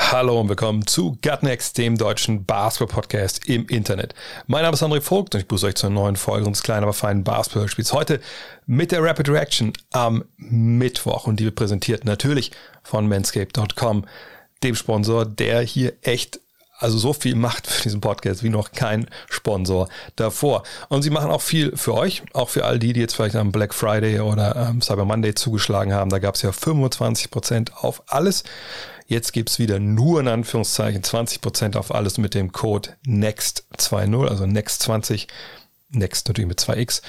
Hallo und willkommen zu Gutnext, dem deutschen Basketball-Podcast im Internet. Mein Name ist André Vogt und ich begrüße euch zur neuen Folge unseres kleinen, aber feinen Basketball-Spiels. Heute mit der Rapid Reaction am Mittwoch und die wird präsentiert natürlich von manscape.com, dem Sponsor, der hier echt also so viel macht für diesen Podcast wie noch kein Sponsor davor. Und sie machen auch viel für euch, auch für all die, die jetzt vielleicht am Black Friday oder ähm, Cyber Monday zugeschlagen haben. Da gab es ja 25% auf alles. Jetzt gibt's wieder nur in Anführungszeichen 20% auf alles mit dem Code NEXT20, also NEXT20. Next natürlich mit 2x.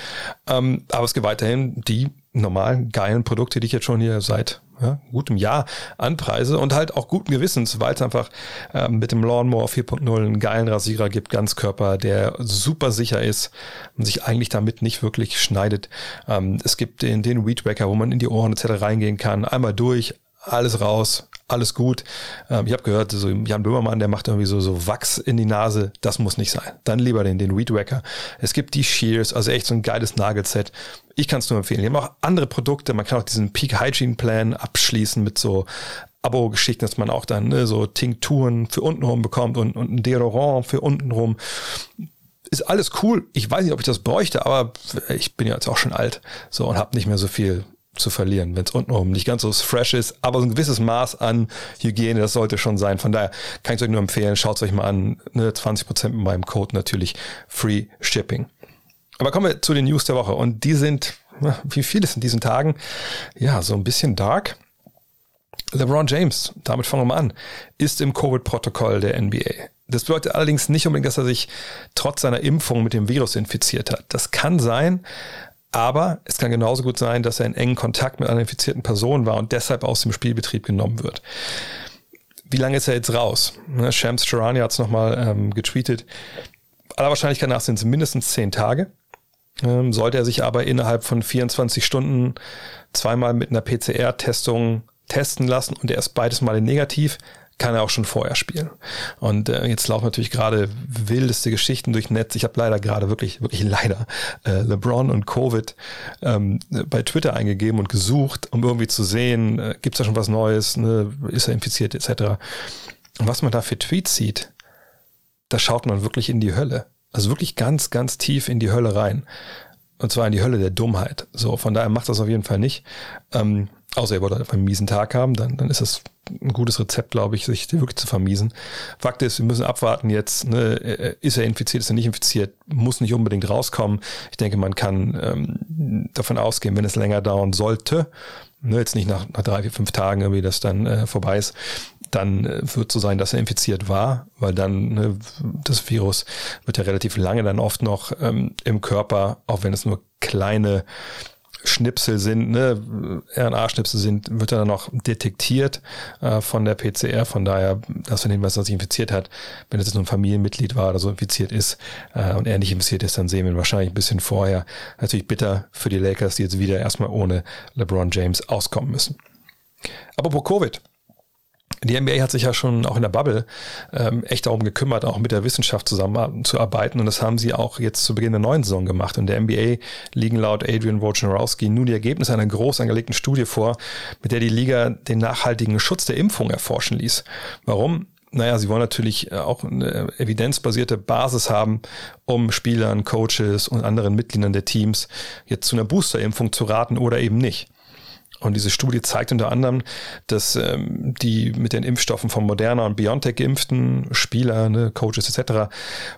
Ähm, aber es gibt weiterhin die normalen, geilen Produkte, die ich jetzt schon hier seit ja, gutem Jahr anpreise und halt auch guten Gewissens, weil es einfach ähm, mit dem Lawnmower 4.0 einen geilen Rasierer gibt, Ganzkörper, der super sicher ist und sich eigentlich damit nicht wirklich schneidet. Ähm, es gibt den, den Weed Wacker, wo man in die Ohren etc. reingehen kann, einmal durch, alles raus, alles gut. Ähm, ich habe gehört, so Jan Böhmermann, der macht irgendwie so, so Wachs in die Nase. Das muss nicht sein. Dann lieber den, den Weed Wacker. Es gibt die Shears, also echt so ein geiles Nagelset. Ich kann es nur empfehlen. Die haben auch andere Produkte. Man kann auch diesen Peak Hygiene Plan abschließen mit so Abo-Geschichten, dass man auch dann ne, so Tinkturen für untenrum bekommt und, und ein Deodorant für untenrum ist alles cool. Ich weiß nicht, ob ich das bräuchte, aber ich bin ja jetzt auch schon alt so und habe nicht mehr so viel zu verlieren, wenn es untenrum nicht ganz so fresh ist, aber so ein gewisses Maß an Hygiene, das sollte schon sein. Von daher kann ich euch nur empfehlen, schaut es euch mal an. Ne, 20% mit meinem Code natürlich Free Shipping. Aber kommen wir zu den News der Woche und die sind, wie viel ist in diesen Tagen? Ja, so ein bisschen dark. LeBron James, damit fangen wir mal an, ist im Covid-Protokoll der NBA. Das bedeutet allerdings nicht unbedingt, dass er sich trotz seiner Impfung mit dem Virus infiziert hat. Das kann sein, aber es kann genauso gut sein, dass er in engen Kontakt mit einer infizierten Person war und deshalb aus dem Spielbetrieb genommen wird. Wie lange ist er jetzt raus? Ne, Shams Charania hat es nochmal ähm, getweetet. Aller Wahrscheinlichkeit nach sind es mindestens zehn Tage. Ähm, sollte er sich aber innerhalb von 24 Stunden zweimal mit einer PCR-Testung testen lassen und er ist beides Mal negativ, kann er auch schon vorher spielen. Und äh, jetzt laufen natürlich gerade wildeste Geschichten durch Netz. Ich habe leider gerade wirklich, wirklich leider äh, LeBron und Covid ähm, bei Twitter eingegeben und gesucht, um irgendwie zu sehen, äh, gibt es da schon was Neues, ne? ist er infiziert etc. Und was man da für Tweets sieht, da schaut man wirklich in die Hölle. Also wirklich ganz, ganz tief in die Hölle rein. Und zwar in die Hölle der Dummheit. So, von daher macht das auf jeden Fall nicht. Ähm, außer ihr wollt einfach einen miesen Tag haben, dann, dann ist das ein gutes Rezept, glaube ich, sich wirklich zu vermiesen. Fakt ist, wir müssen abwarten jetzt, ne, ist er infiziert, ist er nicht infiziert, muss nicht unbedingt rauskommen. Ich denke, man kann ähm, davon ausgehen, wenn es länger dauern sollte, ne, jetzt nicht nach, nach drei, vier, fünf Tagen irgendwie das dann äh, vorbei ist, dann äh, wird so sein, dass er infiziert war, weil dann ne, das Virus wird ja relativ lange dann oft noch ähm, im Körper, auch wenn es nur kleine Schnipsel sind, ne, RNA-Schnipsel sind, wird dann noch detektiert äh, von der PCR. Von daher, das von dem, was er sich infiziert hat, wenn es jetzt nur ein Familienmitglied war oder so infiziert ist äh, und er nicht infiziert ist, dann sehen wir ihn wahrscheinlich ein bisschen vorher. Natürlich bitter für die Lakers, die jetzt wieder erstmal ohne LeBron James auskommen müssen. Apropos Covid. Die NBA hat sich ja schon auch in der Bubble ähm, echt darum gekümmert, auch mit der Wissenschaft zusammenzuarbeiten. Und das haben sie auch jetzt zu Beginn der neuen Saison gemacht. Und der NBA liegen laut Adrian Wojnarowski nun die Ergebnisse einer groß angelegten Studie vor, mit der die Liga den nachhaltigen Schutz der Impfung erforschen ließ. Warum? Naja, sie wollen natürlich auch eine evidenzbasierte Basis haben, um Spielern, Coaches und anderen Mitgliedern der Teams jetzt zu einer Boosterimpfung zu raten oder eben nicht. Und diese Studie zeigt unter anderem, dass ähm, die mit den Impfstoffen von Moderna und BioNTech geimpften Spieler, ne, Coaches etc.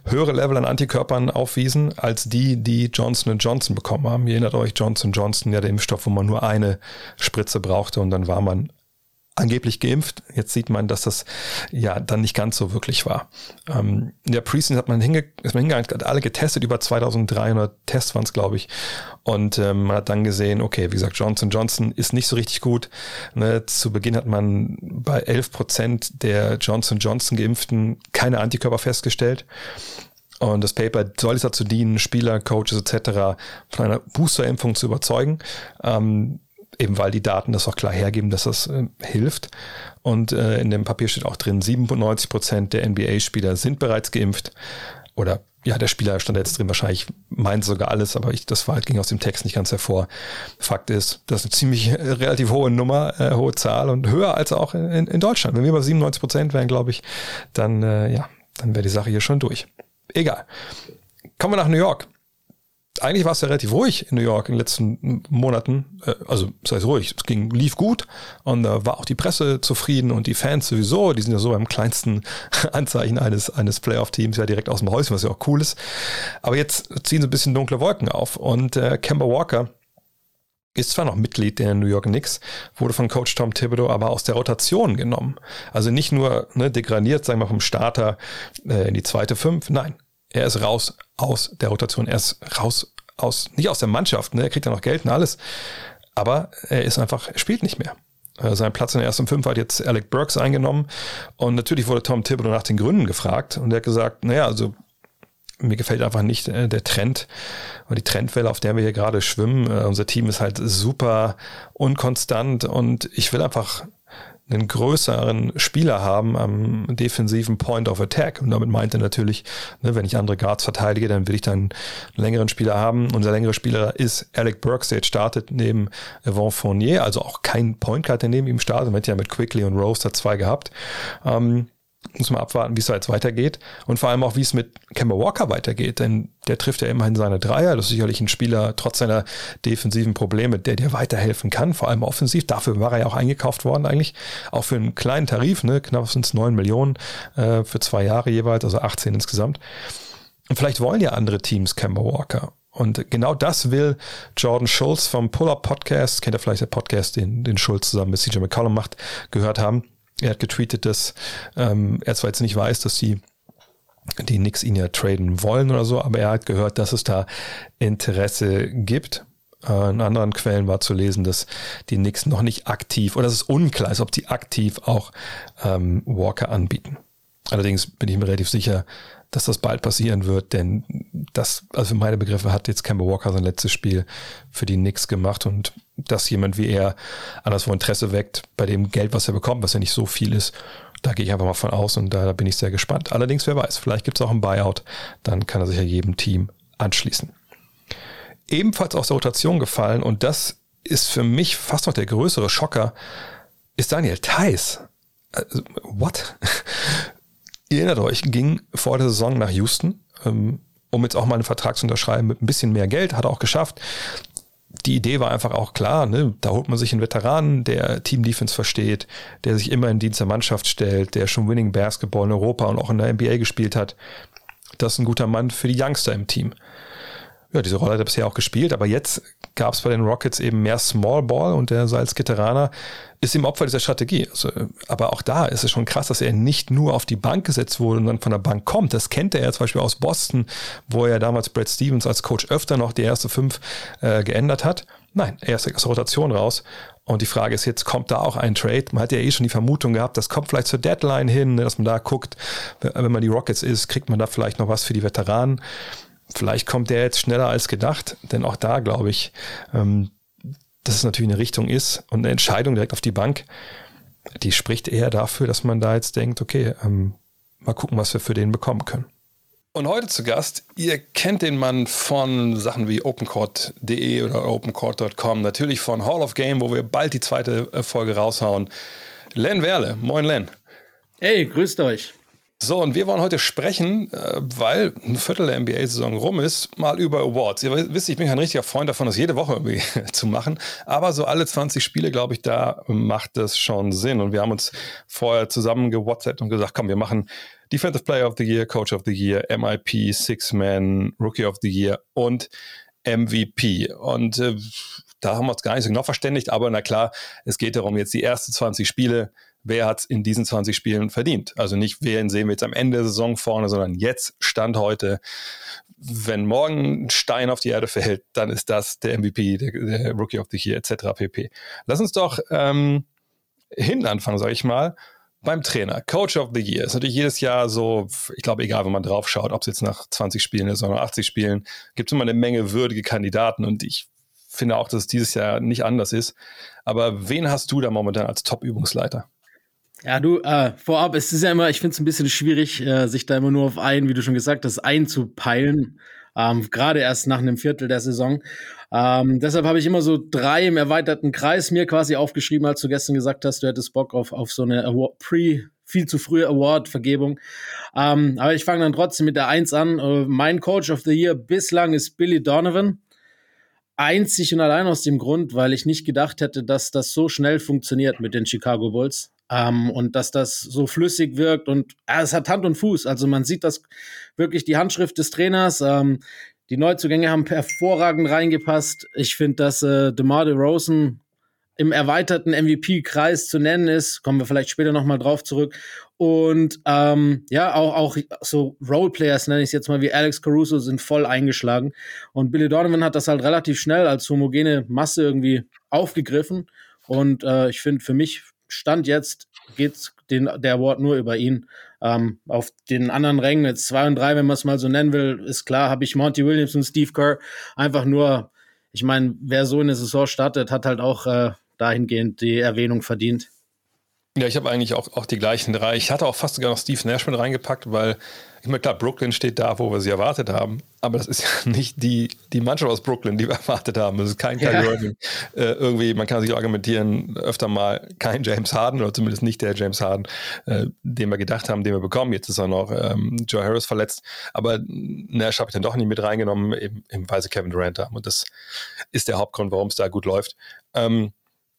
höhere Level an Antikörpern aufwiesen als die, die Johnson Johnson bekommen haben. Ihr erinnert euch, Johnson Johnson, ja der Impfstoff, wo man nur eine Spritze brauchte und dann war man angeblich geimpft. Jetzt sieht man, dass das ja dann nicht ganz so wirklich war. Ähm, in der Preseason hat man, hinge ist man hingegangen, hat alle getestet, über 2300 Tests waren es, glaube ich. Und ähm, man hat dann gesehen, okay, wie gesagt, Johnson Johnson ist nicht so richtig gut. Ne, zu Beginn hat man bei 11 Prozent der Johnson Johnson Geimpften keine Antikörper festgestellt. Und das Paper soll es dazu dienen, Spieler, Coaches etc. von einer Boosterimpfung zu überzeugen. Ähm, eben weil die Daten das auch klar hergeben, dass das äh, hilft. Und äh, in dem Papier steht auch drin, 97 Prozent der NBA-Spieler sind bereits geimpft. Oder ja, der Spieler stand jetzt drin, wahrscheinlich meint sogar alles, aber ich, das war halt, ging aus dem Text nicht ganz hervor. Fakt ist, das ist eine ziemlich äh, relativ hohe Nummer, äh, hohe Zahl und höher als auch in, in Deutschland. Wenn wir bei 97 Prozent wären, glaube ich, dann, äh, ja, dann wäre die Sache hier schon durch. Egal. Kommen wir nach New York eigentlich war es ja relativ ruhig in New York in den letzten Monaten. Äh, also, das heißt ruhig, es ging, lief gut und da war auch die Presse zufrieden und die Fans sowieso, die sind ja so beim kleinsten Anzeichen eines, eines Playoff-Teams ja direkt aus dem Häuschen, was ja auch cool ist. Aber jetzt ziehen so ein bisschen dunkle Wolken auf und äh, Kemba Walker ist zwar noch Mitglied der New York Knicks, wurde von Coach Tom Thibodeau aber aus der Rotation genommen. Also nicht nur ne, degradiert, sagen wir vom Starter äh, in die zweite Fünf, nein, er ist raus aus der Rotation. Er ist raus aus, nicht aus der Mannschaft, ne? er kriegt ja noch Geld und alles. Aber er ist einfach, er spielt nicht mehr. Äh, sein Platz in der ersten Fünf hat jetzt Alec Burks eingenommen. Und natürlich wurde Tom Thibodeau nach den Gründen gefragt. Und er hat gesagt, naja, also mir gefällt einfach nicht äh, der Trend oder die Trendwelle, auf der wir hier gerade schwimmen. Äh, unser Team ist halt super unkonstant und ich will einfach einen größeren Spieler haben am defensiven Point of Attack. Und damit meint er natürlich, ne, wenn ich andere Guards verteidige, dann will ich dann einen längeren Spieler haben. Unser längere Spieler ist Alec Burks, der jetzt startet neben Yvonne Fournier, also auch kein Point Guard, der neben ihm startet. Man hat ja mit Quickly und Rose da zwei gehabt. Ähm, muss man abwarten, wie es da jetzt weitergeht und vor allem auch, wie es mit Kemba Walker weitergeht, denn der trifft ja immerhin seine Dreier. Das ist sicherlich ein Spieler, trotz seiner defensiven Probleme, der dir weiterhelfen kann, vor allem offensiv. Dafür war er ja auch eingekauft worden eigentlich, auch für einen kleinen Tarif, ne? knapp sind es 9 Millionen äh, für zwei Jahre jeweils, also 18 insgesamt. Und vielleicht wollen ja andere Teams Kemba Walker. Und genau das will Jordan Schultz vom Pull-Up Podcast, kennt ihr vielleicht der Podcast, den, den Schultz zusammen mit CJ McCollum macht, gehört haben er hat getweetet, dass ähm, er zwar jetzt nicht weiß, dass die die Knicks ihn ja traden wollen oder so, aber er hat gehört, dass es da Interesse gibt. Äh, in anderen Quellen war zu lesen, dass die Knicks noch nicht aktiv oder dass es unklar ist, ob sie aktiv auch ähm, Walker anbieten. Allerdings bin ich mir relativ sicher, dass das bald passieren wird, denn das, also für meine Begriffe hat jetzt Kemba Walker sein letztes Spiel für die Knicks gemacht und dass jemand wie er anderswo Interesse weckt bei dem Geld, was er bekommt, was ja nicht so viel ist, da gehe ich einfach mal von aus und da, da bin ich sehr gespannt. Allerdings, wer weiß, vielleicht gibt es auch ein Buyout, dann kann er sich ja jedem Team anschließen. Ebenfalls aus der Rotation gefallen und das ist für mich fast noch der größere Schocker, ist Daniel Theiss. Also, what? Ihr erinnert euch, ging vor der Saison nach Houston, ähm, um jetzt auch mal einen Vertrag zu unterschreiben mit ein bisschen mehr Geld, hat er auch geschafft. Die Idee war einfach auch klar, ne? da holt man sich einen Veteranen, der Team Defense versteht, der sich immer in Dienst der Mannschaft stellt, der schon Winning Basketball in Europa und auch in der NBA gespielt hat. Das ist ein guter Mann für die Youngster im Team ja, diese Rolle hat er bisher auch gespielt, aber jetzt gab es bei den Rockets eben mehr Small Ball und der Salzgitteraner ist im Opfer dieser Strategie. Also, aber auch da ist es schon krass, dass er nicht nur auf die Bank gesetzt wurde und dann von der Bank kommt. Das kennt er ja zum Beispiel aus Boston, wo er damals Brad Stevens als Coach öfter noch die erste fünf äh, geändert hat. Nein, er ist aus der Rotation raus. Und die Frage ist jetzt, kommt da auch ein Trade? Man hat ja eh schon die Vermutung gehabt, das kommt vielleicht zur Deadline hin, ne, dass man da guckt, wenn man die Rockets ist, kriegt man da vielleicht noch was für die Veteranen. Vielleicht kommt der jetzt schneller als gedacht, denn auch da glaube ich, ähm, dass es natürlich eine Richtung ist und eine Entscheidung direkt auf die Bank, die spricht eher dafür, dass man da jetzt denkt, okay, ähm, mal gucken, was wir für den bekommen können. Und heute zu Gast, ihr kennt den Mann von Sachen wie opencourt.de oder opencourt.com, natürlich von Hall of Game, wo wir bald die zweite äh, Folge raushauen. Len Werle, moin Len. Hey, grüßt euch. So, und wir wollen heute sprechen, äh, weil ein Viertel der NBA-Saison rum ist, mal über Awards. Ihr wisst, ich bin ein richtiger Freund davon, das jede Woche irgendwie zu machen. Aber so alle 20 Spiele, glaube ich, da macht das schon Sinn. Und wir haben uns vorher zusammen gewhatsappt und gesagt, komm, wir machen Defensive Player of the Year, Coach of the Year, MIP, Six-Man, Rookie of the Year und MVP. Und äh, da haben wir uns gar nicht so genau verständigt, aber na klar, es geht darum, jetzt die ersten 20 Spiele wer hat es in diesen 20 Spielen verdient. Also nicht, wen sehen wir jetzt am Ende der Saison vorne, sondern jetzt, Stand heute. Wenn morgen ein Stein auf die Erde fällt, dann ist das der MVP, der, der Rookie of the Year, etc. pp. Lass uns doch ähm, hinten anfangen, sage ich mal. beim Trainer, Coach of the Year, ist natürlich jedes Jahr so, ich glaube, egal, wenn man drauf schaut, ob es jetzt nach 20 Spielen ist oder 80 Spielen, gibt es immer eine Menge würdige Kandidaten und ich finde auch, dass es dieses Jahr nicht anders ist. Aber wen hast du da momentan als Top-Übungsleiter? Ja, du, äh, vorab, es ist ja immer, ich finde es ein bisschen schwierig, äh, sich da immer nur auf einen, wie du schon gesagt hast, einzupeilen. Ähm, Gerade erst nach einem Viertel der Saison. Ähm, deshalb habe ich immer so drei im erweiterten Kreis mir quasi aufgeschrieben, als du gestern gesagt hast, du hättest Bock auf, auf so eine Award, Pre, viel zu frühe Award-Vergebung. Ähm, aber ich fange dann trotzdem mit der Eins an. Äh, mein Coach of the Year bislang ist Billy Donovan. Einzig und allein aus dem Grund, weil ich nicht gedacht hätte, dass das so schnell funktioniert mit den Chicago Bulls. Ähm, und dass das so flüssig wirkt und äh, es hat Hand und Fuß. Also man sieht das wirklich die Handschrift des Trainers. Ähm, die Neuzugänge haben hervorragend reingepasst. Ich finde, dass äh, DeMar DeRozan im erweiterten MVP-Kreis zu nennen ist. Kommen wir vielleicht später nochmal drauf zurück. Und ähm, ja, auch, auch so Roleplayers, nenne ich es jetzt mal, wie Alex Caruso, sind voll eingeschlagen. Und Billy Donovan hat das halt relativ schnell als homogene Masse irgendwie aufgegriffen. Und äh, ich finde, für mich Stand jetzt geht den, der Award nur über ihn. Ähm, auf den anderen Rängen, jetzt zwei und drei, wenn man es mal so nennen will, ist klar, habe ich Monty Williams und Steve Kerr einfach nur, ich meine, wer so in der Saison startet, hat halt auch äh, dahingehend die Erwähnung verdient. Ja, ich habe eigentlich auch, auch die gleichen drei. Ich hatte auch fast sogar noch Steve Nash mit reingepackt, weil ich meine, klar, Brooklyn steht da, wo wir sie erwartet haben, aber das ist ja nicht die, die Mannschaft aus Brooklyn, die wir erwartet haben. Das ist kein Kyrie ja. Irving. Äh, irgendwie, man kann sich argumentieren, öfter mal kein James Harden oder zumindest nicht der James Harden, äh, den wir gedacht haben, den wir bekommen. Jetzt ist auch noch ähm, Joe Harris verletzt, aber Nash habe ich dann doch nicht mit reingenommen, eben, eben weil sie Kevin Durant haben. Und das ist der Hauptgrund, warum es da gut läuft. Ähm,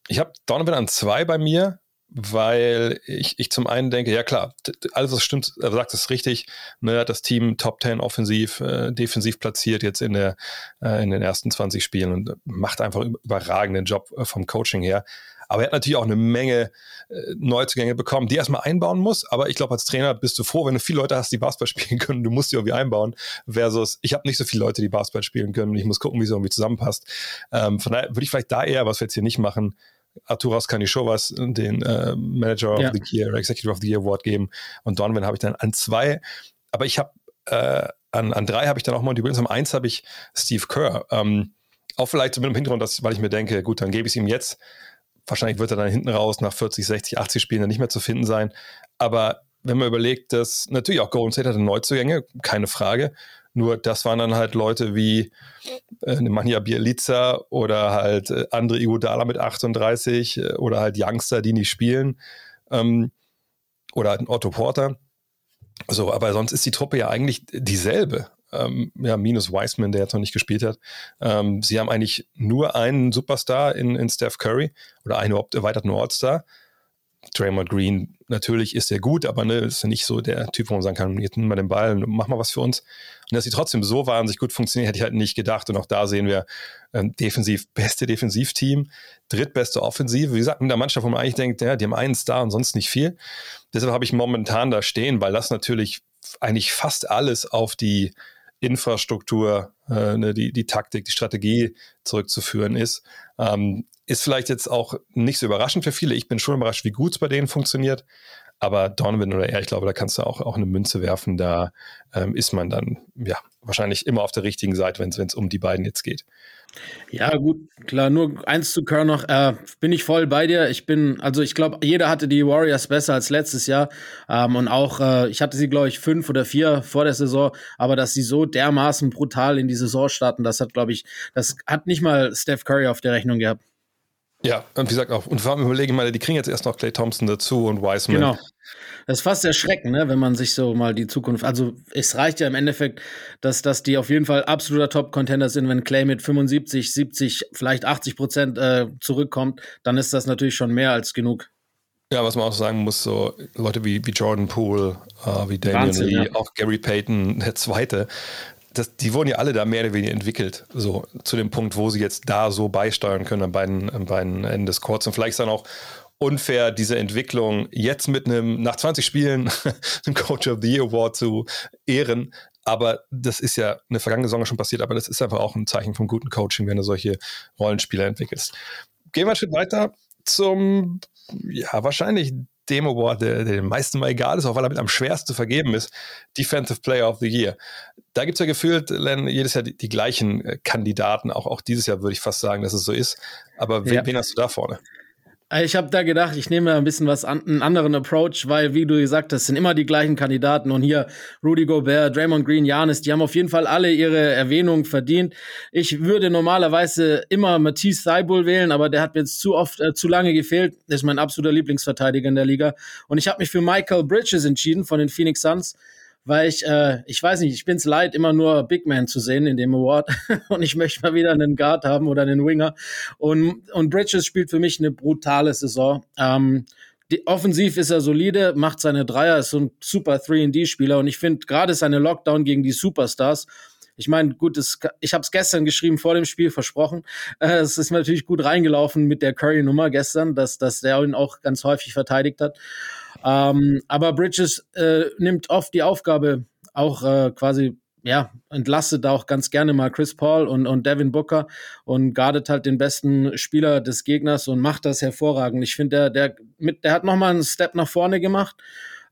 ich habe Donovan an zwei bei mir, weil ich, ich zum einen denke, ja klar, alles was stimmt, er sagt es richtig, ne, das Team Top 10 offensiv, äh, defensiv platziert jetzt in, der, äh, in den ersten 20 Spielen und macht einfach überragenden Job äh, vom Coaching her. Aber er hat natürlich auch eine Menge äh, Neuzugänge bekommen, die er erstmal einbauen muss. Aber ich glaube, als Trainer bist du froh, wenn du viele Leute hast, die Basketball spielen können. Du musst die irgendwie einbauen. Versus, ich habe nicht so viele Leute, die Basketball spielen können. Ich muss gucken, wie es irgendwie zusammenpasst. Ähm, von daher würde ich vielleicht da eher, was wir jetzt hier nicht machen, Arturas Kanishovas den äh, Manager ja. of the Year, Executive of the Year Award geben. Und Donovan habe ich dann an zwei. Aber ich habe äh, an, an drei habe ich dann auch Monty Williams. Am eins habe ich Steve Kerr. Ähm, auch vielleicht mit dem Hintergrund, dass, weil ich mir denke, gut, dann gebe ich es ihm jetzt. Wahrscheinlich wird er dann hinten raus nach 40, 60, 80 Spielen dann nicht mehr zu finden sein. Aber wenn man überlegt, dass natürlich auch Golden State hatte Neuzugänge, keine Frage. Nur das waren dann halt Leute wie äh, Nemanja Bielica oder halt äh, Andre Iguodala mit 38 äh, oder halt Youngster, die nicht spielen. Ähm, oder halt ein Otto Porter. So, aber sonst ist die Truppe ja eigentlich dieselbe. Ähm, ja, minus Wiseman, der jetzt noch nicht gespielt hat. Ähm, sie haben eigentlich nur einen Superstar in, in Steph Curry oder einen erweiterten All-Star. Draymond Green, natürlich ist er gut, aber ne, ist ja nicht so der Typ, wo man sagen kann, jetzt nimm mal den Ball und mach mal was für uns. Und dass sie trotzdem so wahnsinnig gut funktionieren, hätte ich halt nicht gedacht. Und auch da sehen wir ähm, defensiv, beste Defensivteam, drittbeste Offensive. Wie gesagt, mit der Mannschaft, wo man eigentlich denkt, ja, die haben einen Star und sonst nicht viel. Deshalb habe ich momentan da stehen, weil das natürlich eigentlich fast alles auf die Infrastruktur, äh, ne, die, die Taktik, die Strategie zurückzuführen ist. Ähm, ist vielleicht jetzt auch nicht so überraschend für viele. Ich bin schon überrascht, wie gut es bei denen funktioniert. Aber Donovan oder er, ich glaube, da kannst du auch, auch eine Münze werfen. Da ähm, ist man dann ja wahrscheinlich immer auf der richtigen Seite, wenn es um die beiden jetzt geht. Ja, gut, klar, nur eins zu Kerr noch. Äh, bin ich voll bei dir. Ich bin, also ich glaube, jeder hatte die Warriors besser als letztes Jahr. Ähm, und auch, äh, ich hatte sie, glaube ich, fünf oder vier vor der Saison, aber dass sie so dermaßen brutal in die Saison starten, das hat, glaube ich, das hat nicht mal Steph Curry auf der Rechnung gehabt. Ja, und wie gesagt auch, und vor allem überlegen mal, die kriegen jetzt erst noch Clay Thompson dazu und Wiseman. Genau. Das ist fast erschreckend, ne, wenn man sich so mal die Zukunft, also es reicht ja im Endeffekt, dass, dass die auf jeden Fall absoluter Top-Contender sind, wenn Clay mit 75, 70, vielleicht 80 Prozent äh, zurückkommt, dann ist das natürlich schon mehr als genug. Ja, was man auch sagen muss, so Leute wie, wie Jordan Poole, äh, wie Damian Wahnsinn, Lee, ja. auch Gary Payton, der Zweite, das, die wurden ja alle da mehr oder weniger entwickelt, so zu dem Punkt, wo sie jetzt da so beisteuern können an beiden, an beiden Enden des Courts. Und vielleicht ist dann auch unfair, diese Entwicklung jetzt mit einem, nach 20 Spielen, einen Coach of the Year Award zu ehren. Aber das ist ja eine vergangene Saison schon passiert, aber das ist einfach auch ein Zeichen von guten Coaching, wenn du solche Rollenspieler entwickelst. Gehen wir einen Schritt weiter zum, ja, wahrscheinlich dem Award, der, der den meisten mal egal ist, auch weil er mit am schwersten zu vergeben ist, Defensive Player of the Year. Da gibt es ja gefühlt, Len, jedes Jahr die, die, gleichen äh, Kandidaten. Auch, auch dieses Jahr würde ich fast sagen, dass es so ist. Aber wen, ja. wen hast du da vorne? Äh, ich habe da gedacht, ich nehme ein bisschen was an, einen anderen Approach, weil, wie du gesagt hast, sind immer die gleichen Kandidaten. Und hier Rudy Gobert, Draymond Green, Janis, die haben auf jeden Fall alle ihre Erwähnung verdient. Ich würde normalerweise immer Matisse Seibul wählen, aber der hat mir jetzt zu oft, äh, zu lange gefehlt. Der ist mein absoluter Lieblingsverteidiger in der Liga. Und ich habe mich für Michael Bridges entschieden von den Phoenix Suns weil ich, äh, ich weiß nicht, ich bin's leid, immer nur Big Man zu sehen in dem Award. Und ich möchte mal wieder einen Guard haben oder einen Winger. Und, und Bridges spielt für mich eine brutale Saison. Ähm, die, offensiv ist er solide, macht seine Dreier, ist so ein super 3D-Spieler und ich finde gerade seine Lockdown gegen die Superstars, ich meine, gut, das, ich habe es gestern geschrieben vor dem Spiel, versprochen. Äh, es ist natürlich gut reingelaufen mit der Curry-Nummer gestern, dass, dass der ihn auch ganz häufig verteidigt hat. Ähm, aber Bridges äh, nimmt oft die Aufgabe, auch äh, quasi ja, entlastet auch ganz gerne mal Chris Paul und, und Devin Booker und guardet halt den besten Spieler des Gegners und macht das hervorragend. Ich finde, der, der, mit, der hat nochmal einen Step nach vorne gemacht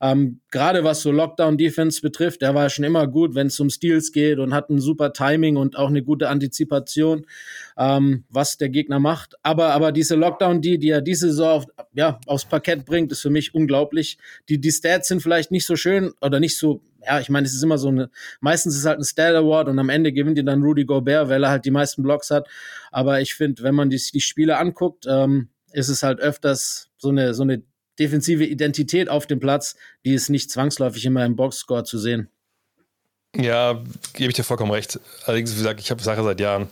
ähm, Gerade was so Lockdown-Defense betrifft, der war schon immer gut, wenn es um Steals geht und hat ein super Timing und auch eine gute Antizipation, ähm, was der Gegner macht. Aber, aber diese Lockdown, die, er diese Saison auf, ja, aufs Parkett bringt, ist für mich unglaublich. Die, die Stats sind vielleicht nicht so schön oder nicht so ja, ich meine, es ist immer so eine, meistens ist es halt ein Stat Award und am Ende gewinnt ihn dann Rudy Gobert, weil er halt die meisten Blocks hat. Aber ich finde, wenn man die, die Spiele anguckt, ähm, ist es halt öfters so eine, so eine defensive Identität auf dem Platz, die ist nicht zwangsläufig immer im Boxscore zu sehen. Ja, gebe ich dir vollkommen recht. Allerdings, wie gesagt, ich habe Sache seit Jahren.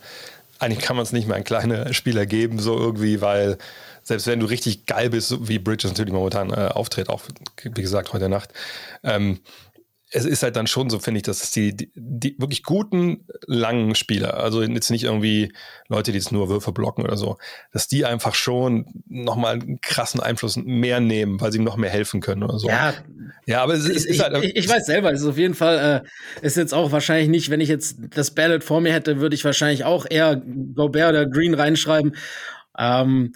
Eigentlich kann man es nicht mehr an kleine Spieler geben, so irgendwie, weil selbst wenn du richtig geil bist, wie Bridges natürlich momentan äh, auftritt, auch wie gesagt heute Nacht, ähm, es ist halt dann schon so, finde ich, dass die, die, die, wirklich guten, langen Spieler, also jetzt nicht irgendwie Leute, die jetzt nur Würfe blocken oder so, dass die einfach schon nochmal einen krassen Einfluss mehr nehmen, weil sie ihm noch mehr helfen können oder so. Ja, ja aber es ist, ich, ist halt. Ich, ich, weiß selber, es ist auf jeden Fall, äh, ist jetzt auch wahrscheinlich nicht, wenn ich jetzt das Ballot vor mir hätte, würde ich wahrscheinlich auch eher Gobert oder Green reinschreiben. Ähm,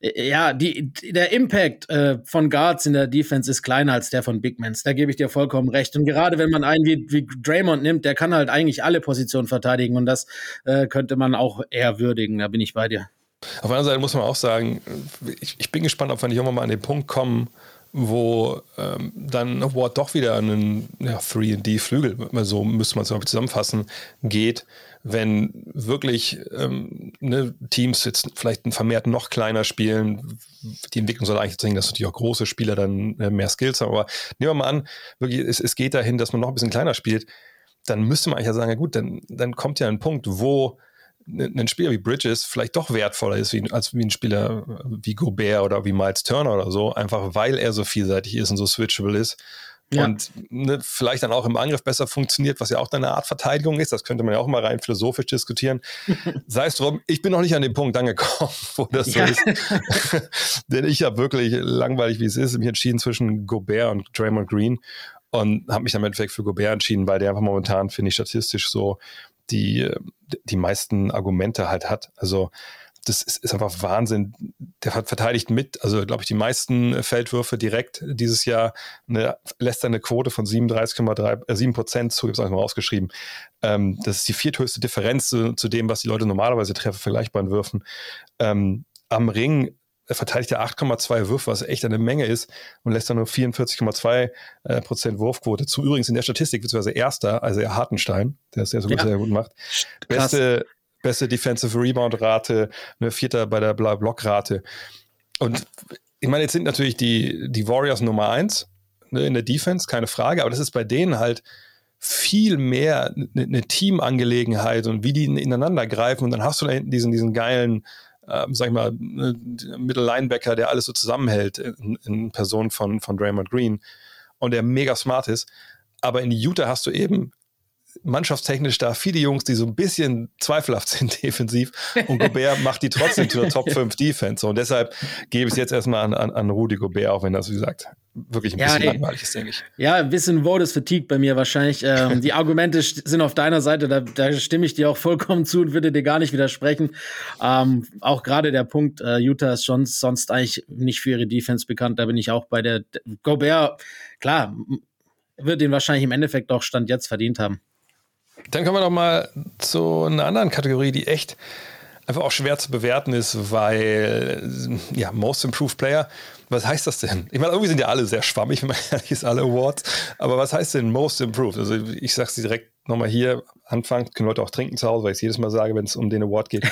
ja, die, der Impact äh, von Guards in der Defense ist kleiner als der von Big Mans. Da gebe ich dir vollkommen recht. Und gerade wenn man einen wie, wie Draymond nimmt, der kann halt eigentlich alle Positionen verteidigen und das äh, könnte man auch eher würdigen. Da bin ich bei dir. Auf der anderen Seite muss man auch sagen, ich, ich bin gespannt, ob wir nicht irgendwann mal an den Punkt kommen, wo ähm, dann Ward doch wieder einen ja, 3D-Flügel, so müsste man es zusammenfassen, geht wenn wirklich ähm, ne, Teams jetzt vielleicht vermehrt noch kleiner spielen, die Entwicklung soll eigentlich zeigen, dass natürlich auch große Spieler dann äh, mehr Skills haben. Aber nehmen wir mal an, wirklich, es, es geht dahin, dass man noch ein bisschen kleiner spielt, dann müsste man eigentlich ja sagen, ja gut, dann, dann kommt ja ein Punkt, wo ein Spieler wie Bridges vielleicht doch wertvoller ist wie, als wie ein Spieler wie Gobert oder wie Miles Turner oder so, einfach weil er so vielseitig ist und so switchable ist ja. Und ne, vielleicht dann auch im Angriff besser funktioniert, was ja auch eine Art Verteidigung ist. Das könnte man ja auch mal rein philosophisch diskutieren. Sei es drum, ich bin noch nicht an den Punkt angekommen, wo das ja. so ist. Denn ich habe wirklich, langweilig wie es ist, mich entschieden zwischen Gobert und Draymond Green und habe mich dann im Endeffekt für Gobert entschieden, weil der einfach momentan, finde ich, statistisch so die, die meisten Argumente halt hat. Also das ist, ist, einfach Wahnsinn. Der verteidigt mit, also glaube ich, die meisten Feldwürfe direkt dieses Jahr, eine, lässt eine Quote von 37,3, äh, 7 Prozent zu, ich habe es mal rausgeschrieben. Ähm, das ist die vierthöchste Differenz zu, zu, dem, was die Leute normalerweise treffen, vergleichbaren Würfen. Ähm, am Ring verteidigt er 8,2 Würfe, was echt eine Menge ist, und lässt dann nur 44,2 äh, Prozent Wurfquote zu. Übrigens in der Statistik beziehungsweise erster, also er Hartenstein, der es sehr, so ja. sehr gut macht. Beste, beste Defensive Rebound-Rate, ne, Vierter bei der Blockrate. Und ich meine, jetzt sind natürlich die, die Warriors Nummer eins ne, in der Defense, keine Frage, aber das ist bei denen halt viel mehr eine, eine Teamangelegenheit und wie die ineinander greifen. Und dann hast du da hinten diesen, diesen geilen, äh, sag ich mal, ne, Middle Linebacker, der alles so zusammenhält in, in Person von, von Draymond Green und der mega smart ist. Aber in Utah hast du eben mannschaftstechnisch da viele Jungs, die so ein bisschen zweifelhaft sind defensiv und Gobert macht die trotzdem zur Top 5 Defense. Und deshalb gebe ich es jetzt erstmal an, an, an Rudi Gobert, auch wenn das, wie gesagt, wirklich ein ja, bisschen ey, langweilig ist, denke ich. Ja, ein bisschen Voters Fatigue bei mir wahrscheinlich. Ähm, die Argumente sind auf deiner Seite, da, da, stimme ich dir auch vollkommen zu und würde dir gar nicht widersprechen. Ähm, auch gerade der Punkt, äh, Utah ist schon sonst eigentlich nicht für ihre Defense bekannt, da bin ich auch bei der Gobert, klar, wird den wahrscheinlich im Endeffekt auch Stand jetzt verdient haben. Dann kommen wir noch mal zu einer anderen Kategorie, die echt einfach auch schwer zu bewerten ist, weil ja, Most Improved Player, was heißt das denn? Ich meine, irgendwie sind ja alle sehr schwammig, wenn man ehrlich ist, alle Awards, aber was heißt denn Most Improved? Also ich sage es direkt nochmal hier anfangen, können Leute auch trinken zu Hause, weil ich es jedes Mal sage, wenn es um den Award geht.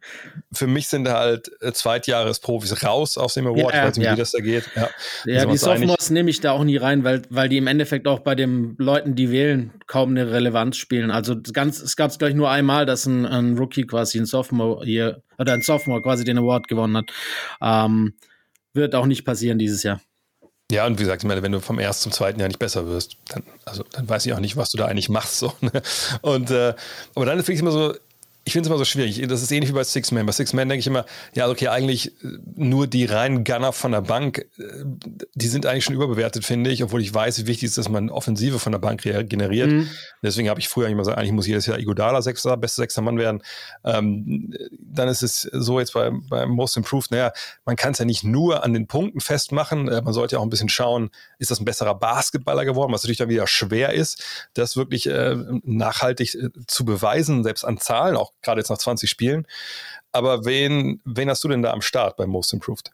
Für mich sind halt äh, Zweitjahresprofis raus aus dem Award, ja, ich weiß nicht, ja. wie das da geht. Ja, ja die Sophomores nehme ich da auch nie rein, weil, weil die im Endeffekt auch bei den Leuten, die wählen, kaum eine Relevanz spielen. Also ganz, es gab es gleich nur einmal, dass ein, ein, Rookie quasi ein Sophomore hier, oder ein Sophomore quasi den Award gewonnen hat. Ähm, wird auch nicht passieren dieses Jahr. Ja, und wie gesagt, ich meine, wenn du vom ersten zum zweiten Jahr nicht besser wirst, dann, also, dann weiß ich auch nicht, was du da eigentlich machst. So, ne? Und äh, aber dann finde ich immer so, ich finde es immer so schwierig. Das ist ähnlich wie bei Six Man. Bei Six Man denke ich immer, ja, okay, eigentlich äh, nur die reinen Gunner von der Bank, äh, die sind eigentlich schon überbewertet, finde ich, obwohl ich weiß, wie wichtig es ist, dass man Offensive von der Bank generiert. Mhm. Deswegen habe ich früher immer gesagt, eigentlich muss jedes Jahr Igodala Sechster, bester sechster Mann werden. Ähm, dann ist es so jetzt bei, bei Most Improved, naja, man kann es ja nicht nur an den Punkten festmachen, äh, man sollte ja auch ein bisschen schauen, ist das ein besserer Basketballer geworden, was natürlich dann wieder schwer ist, das wirklich äh, nachhaltig äh, zu beweisen, selbst an Zahlen, auch gerade jetzt nach 20 Spielen. Aber wen, wen hast du denn da am Start beim Most Improved?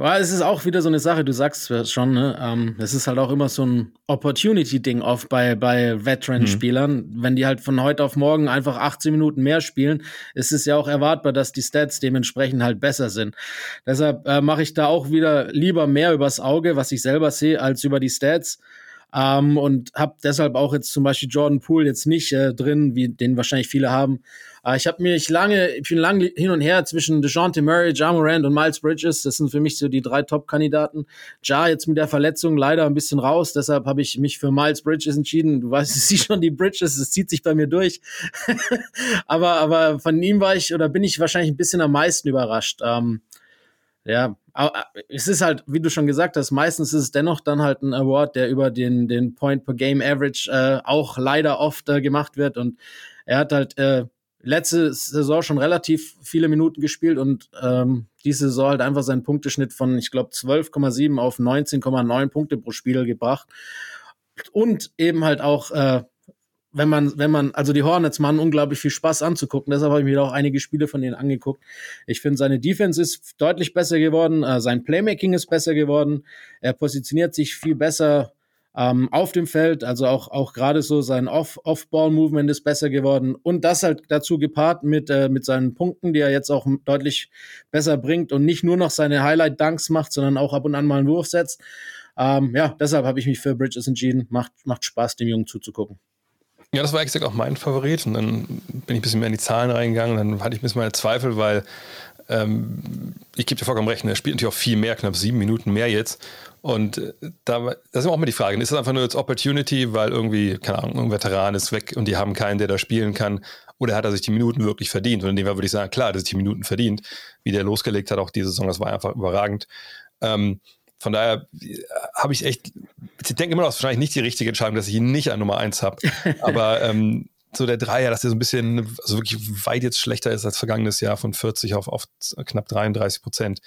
Ja, es ist auch wieder so eine Sache, du sagst schon, ne? Ähm, es ist halt auch immer so ein Opportunity-Ding oft bei, bei Veteran-Spielern. Mhm. Wenn die halt von heute auf morgen einfach 18 Minuten mehr spielen, ist es ja auch erwartbar, dass die Stats dementsprechend halt besser sind. Deshalb äh, mache ich da auch wieder lieber mehr übers Auge, was ich selber sehe, als über die Stats. Ähm, und habe deshalb auch jetzt zum Beispiel Jordan Poole jetzt nicht äh, drin, wie den wahrscheinlich viele haben. Äh, ich habe mich lange, ich bin lange hin und her zwischen DeJounte Murray, Ja Morant und Miles Bridges. Das sind für mich so die drei Top-Kandidaten. Ja jetzt mit der Verletzung leider ein bisschen raus, deshalb habe ich mich für Miles Bridges entschieden. Du weißt, es sieht schon die Bridges, es zieht sich bei mir durch. aber, aber von ihm war ich oder bin ich wahrscheinlich ein bisschen am meisten überrascht. Ähm, ja, es ist halt, wie du schon gesagt hast, meistens ist es dennoch dann halt ein Award, der über den, den Point per Game Average äh, auch leider oft äh, gemacht wird. Und er hat halt äh, letzte Saison schon relativ viele Minuten gespielt und ähm, diese Saison halt einfach seinen Punkteschnitt von, ich glaube, 12,7 auf 19,9 Punkte pro Spiel gebracht. Und eben halt auch äh, wenn man, wenn man, also die Hornets machen unglaublich viel Spaß anzugucken. Deshalb habe ich mir auch einige Spiele von denen angeguckt. Ich finde, seine Defense ist deutlich besser geworden, äh, sein Playmaking ist besser geworden. Er positioniert sich viel besser ähm, auf dem Feld, also auch, auch gerade so sein Off-Ball-Movement ist besser geworden. Und das halt dazu gepaart mit, äh, mit seinen Punkten, die er jetzt auch deutlich besser bringt und nicht nur noch seine Highlight-Dunks macht, sondern auch ab und an mal einen Wurf setzt. Ähm, ja, deshalb habe ich mich für Bridges entschieden. Macht, macht Spaß, dem Jungen zuzugucken. Ja, das war exakt auch mein Favorit. Und dann bin ich ein bisschen mehr in die Zahlen reingegangen. Dann hatte ich ein bisschen meine Zweifel, weil ähm, ich gebe dir vollkommen recht, er spielt natürlich auch viel mehr, knapp sieben Minuten mehr jetzt. Und äh, da, das ist auch immer die Frage, ist das einfach nur jetzt Opportunity, weil irgendwie, keine Ahnung, ein Veteran ist weg und die haben keinen, der da spielen kann? Oder hat er sich die Minuten wirklich verdient? Und in dem Fall würde ich sagen, klar, er sich die Minuten verdient. Wie der losgelegt hat, auch diese Saison, das war einfach überragend. Ähm, von daher äh, habe ich echt, ich denke immer noch, das ist wahrscheinlich nicht die richtige Entscheidung, dass ich ihn nicht an Nummer 1 habe. Aber ähm, so der Dreier, dass der so ein bisschen, also wirklich weit jetzt schlechter ist als vergangenes Jahr von 40 auf, auf knapp 33 Prozent.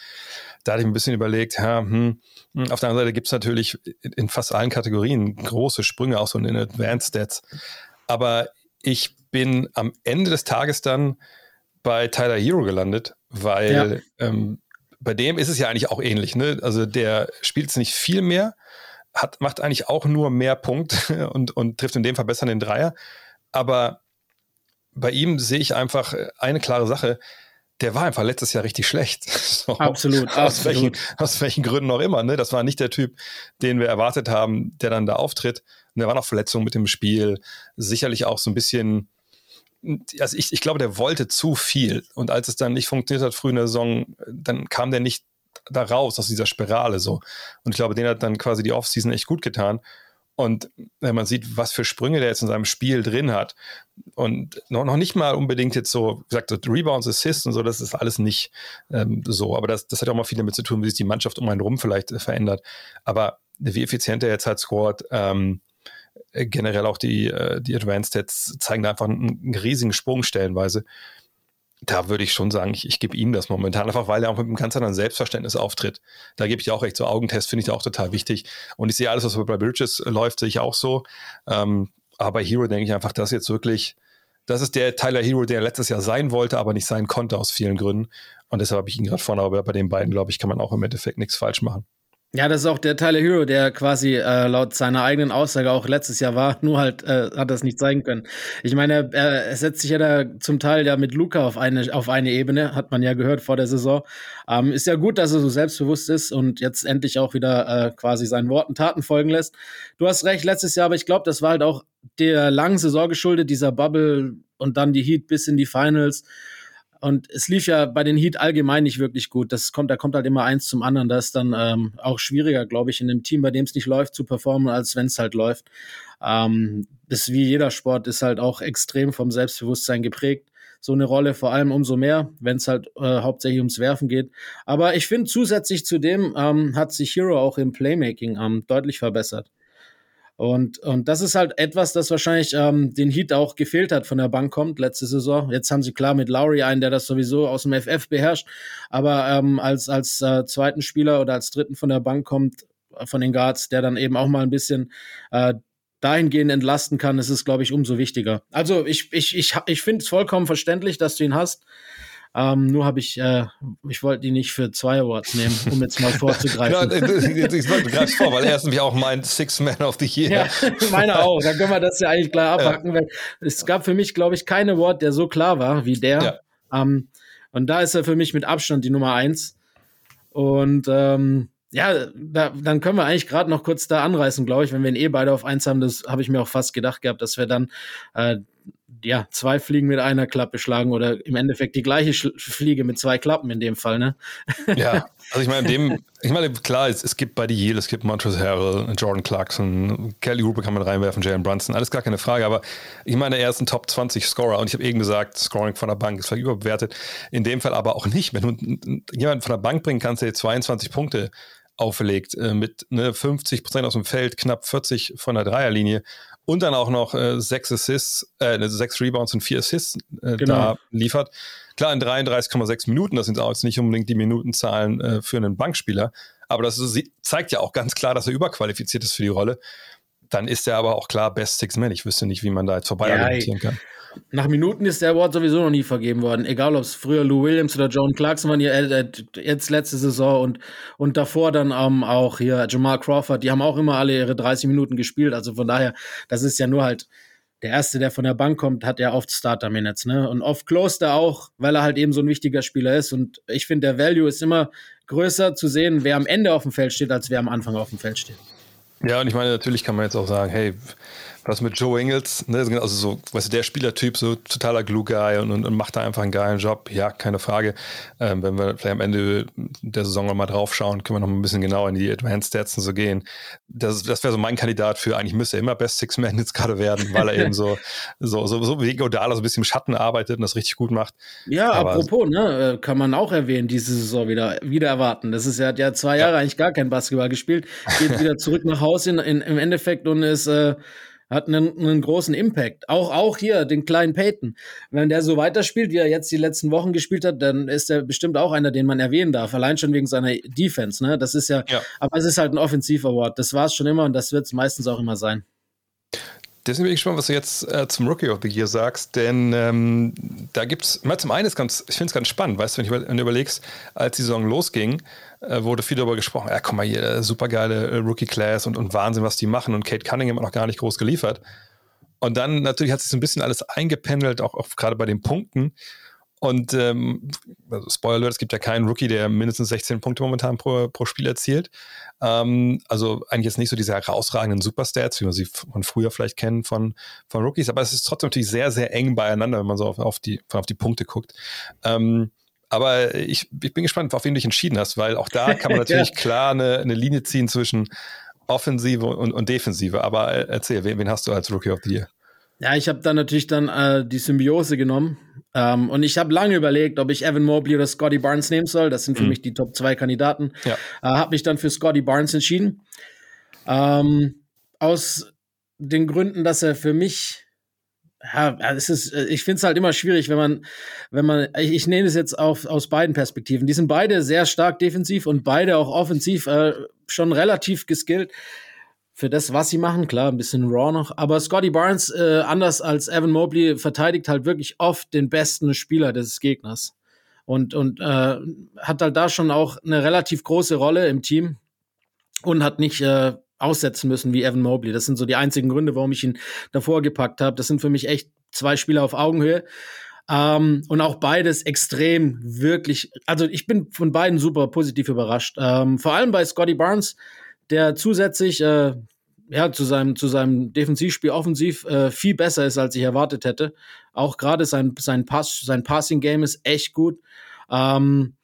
Da hatte ich ein bisschen überlegt, ja, hm, hm, auf der anderen Seite gibt es natürlich in fast allen Kategorien große Sprünge, auch so in den Advanced Stats. Aber ich bin am Ende des Tages dann bei Tyler Hero gelandet, weil ja. ähm, bei dem ist es ja eigentlich auch ähnlich. Ne? Also der spielt es nicht viel mehr, hat, macht eigentlich auch nur mehr Punkte und, und trifft in dem Fall besser den Dreier. Aber bei ihm sehe ich einfach eine klare Sache. Der war einfach letztes Jahr richtig schlecht. So, absolut. Aus, absolut. Welchen, aus welchen Gründen auch immer. Ne? Das war nicht der Typ, den wir erwartet haben, der dann da auftritt. Und er war noch Verletzungen mit dem Spiel. Sicherlich auch so ein bisschen also ich, ich glaube, der wollte zu viel. Und als es dann nicht funktioniert hat früh in der Saison, dann kam der nicht da raus aus dieser Spirale so. Und ich glaube, den hat dann quasi die Offseason echt gut getan. Und wenn man sieht, was für Sprünge der jetzt in seinem Spiel drin hat und noch, noch nicht mal unbedingt jetzt so, wie gesagt, Rebounds, Assists und so, das ist alles nicht ähm, so. Aber das, das hat auch mal viel damit zu tun, wie sich die Mannschaft um einen rum vielleicht verändert. Aber wie effizient er jetzt halt scored, ähm, generell auch die, äh, die Advanced Stats zeigen da einfach einen, riesigen Sprung stellenweise da würde ich schon sagen, ich, ich gebe ihm das momentan, einfach weil er auch mit einem ganz anderen Selbstverständnis auftritt. Da gebe ich auch recht, so Augentest finde ich auch total wichtig. Und ich sehe alles, was bei Bridges läuft, sehe ich auch so. Ähm, aber bei Hero denke ich einfach, das jetzt wirklich, das ist der Tyler Hero, der letztes Jahr sein wollte, aber nicht sein konnte aus vielen Gründen. Und deshalb habe ich ihn gerade vorne, aber bei den beiden, glaube ich, kann man auch im Endeffekt nichts falsch machen. Ja, das ist auch der Tyler Hero, der quasi äh, laut seiner eigenen Aussage auch letztes Jahr war, nur halt äh, hat das nicht zeigen können. Ich meine, er, er setzt sich ja da zum Teil ja mit Luca auf eine auf eine Ebene, hat man ja gehört vor der Saison. Ähm, ist ja gut, dass er so selbstbewusst ist und jetzt endlich auch wieder äh, quasi seinen Worten Taten folgen lässt. Du hast recht, letztes Jahr, aber ich glaube, das war halt auch der langen Saison geschuldet, dieser Bubble und dann die Heat bis in die Finals. Und es lief ja bei den Heat allgemein nicht wirklich gut. Das kommt, da kommt halt immer eins zum anderen. Das ist dann ähm, auch schwieriger, glaube ich, in einem Team, bei dem es nicht läuft, zu performen, als wenn es halt läuft. Ähm, das wie jeder Sport ist halt auch extrem vom Selbstbewusstsein geprägt. So eine Rolle vor allem umso mehr, wenn es halt äh, hauptsächlich ums Werfen geht. Aber ich finde, zusätzlich zu dem ähm, hat sich Hero auch im Playmaking ähm, deutlich verbessert. Und, und das ist halt etwas, das wahrscheinlich ähm, den Heat auch gefehlt hat von der Bank kommt letzte Saison. Jetzt haben sie klar mit Lowry einen, der das sowieso aus dem FF beherrscht, aber ähm, als, als äh, zweiten Spieler oder als dritten von der Bank kommt, äh, von den Guards, der dann eben auch mal ein bisschen äh, dahingehend entlasten kann, ist es, glaube ich, umso wichtiger. Also ich, ich, ich, ich finde es vollkommen verständlich, dass du ihn hast. Ähm, nur habe ich, äh, ich wollte ihn nicht für zwei Awards nehmen, um jetzt mal vorzugreifen. ja, ich wollte gerade vor, weil er ist nämlich auch mein Six Man of the Year. Ja, meine auch. Da können wir das ja eigentlich klar abhacken. Ja. es gab für mich, glaube ich, keinen Award, der so klar war wie der. Ja. Ähm, und da ist er für mich mit Abstand die Nummer eins. Und ähm, ja, da, dann können wir eigentlich gerade noch kurz da anreißen, glaube ich, wenn wir ihn eh beide auf eins haben. Das habe ich mir auch fast gedacht gehabt, dass wir dann äh, ja, zwei Fliegen mit einer Klappe schlagen oder im Endeffekt die gleiche Sch Fliege mit zwei Klappen in dem Fall, ne? Ja, also ich meine, dem, ich meine, klar, es, es gibt bei die Yale, es gibt Montrezl Harrell, Jordan Clarkson, Kelly Hooper kann man reinwerfen, Jalen Brunson, alles gar keine Frage, aber ich meine, er ist ein Top 20 Scorer und ich habe eben gesagt, Scoring von der Bank ist vielleicht überbewertet, in dem Fall aber auch nicht. Wenn du jemanden von der Bank bringen kannst, der 22 Punkte auflegt, äh, mit ne, 50 Prozent aus dem Feld, knapp 40 von der Dreierlinie und dann auch noch äh, sechs Assists, äh, ne, sechs Rebounds und vier Assists äh, genau. da liefert. Klar, in 33,6 Minuten, das sind auch jetzt nicht unbedingt die Minutenzahlen äh, für einen Bankspieler, aber das ist, zeigt ja auch ganz klar, dass er überqualifiziert ist für die Rolle. Dann ist er aber auch klar Best Six Man. Ich wüsste nicht, wie man da jetzt vorbei ja, argumentieren kann. Nach Minuten ist der Award sowieso noch nie vergeben worden. Egal, ob es früher Lou Williams oder John Clarkson waren, äh, jetzt letzte Saison und, und davor dann ähm, auch hier Jamal Crawford. Die haben auch immer alle ihre 30 Minuten gespielt. Also von daher, das ist ja nur halt der Erste, der von der Bank kommt, hat ja oft Starter-Minutes. Ne? Und oft closed er auch, weil er halt eben so ein wichtiger Spieler ist. Und ich finde, der Value ist immer größer zu sehen, wer am Ende auf dem Feld steht, als wer am Anfang auf dem Feld steht. Ja, und ich meine, natürlich kann man jetzt auch sagen, hey, was mit Joe Ingles, ne, also so, weißt du, der Spielertyp, so totaler Glue-Guy und, und, und, macht da einfach einen geilen Job, ja, keine Frage. Ähm, wenn wir vielleicht am Ende der Saison nochmal drauf schauen, können wir noch ein bisschen genauer in die Advanced Stats und so gehen. Das, das wäre so mein Kandidat für, eigentlich müsste er immer Best Six Man jetzt gerade werden, weil er eben so, so, so, so wie Godala so ein bisschen im Schatten arbeitet und das richtig gut macht. Ja, Aber, apropos, ne, äh, kann man auch erwähnen, diese Saison wieder, wieder erwarten. Das ist ja, hat ja zwei Jahre ja. eigentlich gar kein Basketball gespielt, geht wieder zurück nach Hause in, in, im Endeffekt und ist, äh, hat einen, einen großen Impact. Auch, auch hier, den kleinen Peyton. Wenn der so weiterspielt, wie er jetzt die letzten Wochen gespielt hat, dann ist er bestimmt auch einer, den man erwähnen darf. Allein schon wegen seiner Defense, ne? Das ist ja, ja. aber es ist halt ein Offensiv-Award. Das war es schon immer und das wird es meistens auch immer sein. Deswegen bin ich gespannt, was du jetzt äh, zum Rookie of the Year sagst, denn ähm, da gibt es, mal zum einen ist ganz, ich finde es ganz spannend, weißt du, wenn, ich, wenn du überlegst, als die Saison losging, wurde viel darüber gesprochen, ja, guck mal hier, äh, super geile äh, Rookie-Class und, und Wahnsinn, was die machen und Kate Cunningham hat noch gar nicht groß geliefert. Und dann natürlich hat sich so ein bisschen alles eingependelt, auch, auch gerade bei den Punkten. Und ähm, also Spoiler Alert, es gibt ja keinen Rookie, der mindestens 16 Punkte momentan pro, pro Spiel erzielt. Ähm, also eigentlich jetzt nicht so diese herausragenden Superstats, wie man sie von früher vielleicht kennen von, von Rookies, aber es ist trotzdem natürlich sehr, sehr eng beieinander, wenn man so auf, auf, die, auf die Punkte guckt. Ähm, aber ich, ich bin gespannt, auf wen du dich entschieden hast, weil auch da kann man natürlich ja. klar eine, eine Linie ziehen zwischen Offensive und, und Defensive. Aber äh, erzähl, wen, wen, hast du als Rookie of the Year? Ja, ich habe dann natürlich dann äh, die Symbiose genommen. Ähm, und ich habe lange überlegt, ob ich Evan Mobley oder Scotty Barnes nehmen soll. Das sind für mhm. mich die Top 2 Kandidaten. Ja. Äh, habe mich dann für Scotty Barnes entschieden. Ähm, aus den Gründen, dass er für mich ja, es ist, ich finde es halt immer schwierig, wenn man, wenn man, ich, ich nehme es jetzt auf, aus beiden Perspektiven. Die sind beide sehr stark defensiv und beide auch offensiv äh, schon relativ geskillt für das, was sie machen. Klar, ein bisschen raw noch. Aber Scotty Barnes, äh, anders als Evan Mobley, verteidigt halt wirklich oft den besten Spieler des Gegners. Und, und äh, hat halt da schon auch eine relativ große Rolle im Team und hat nicht äh, aussetzen müssen wie Evan Mobley. Das sind so die einzigen Gründe, warum ich ihn davor gepackt habe. Das sind für mich echt zwei Spieler auf Augenhöhe. Ähm, und auch beides extrem wirklich, also ich bin von beiden super positiv überrascht. Ähm, vor allem bei Scotty Barnes, der zusätzlich äh, ja, zu seinem, zu seinem Defensivspiel offensiv äh, viel besser ist, als ich erwartet hätte. Auch gerade sein, sein Pass, sein Passing-Game ist echt gut. Ähm,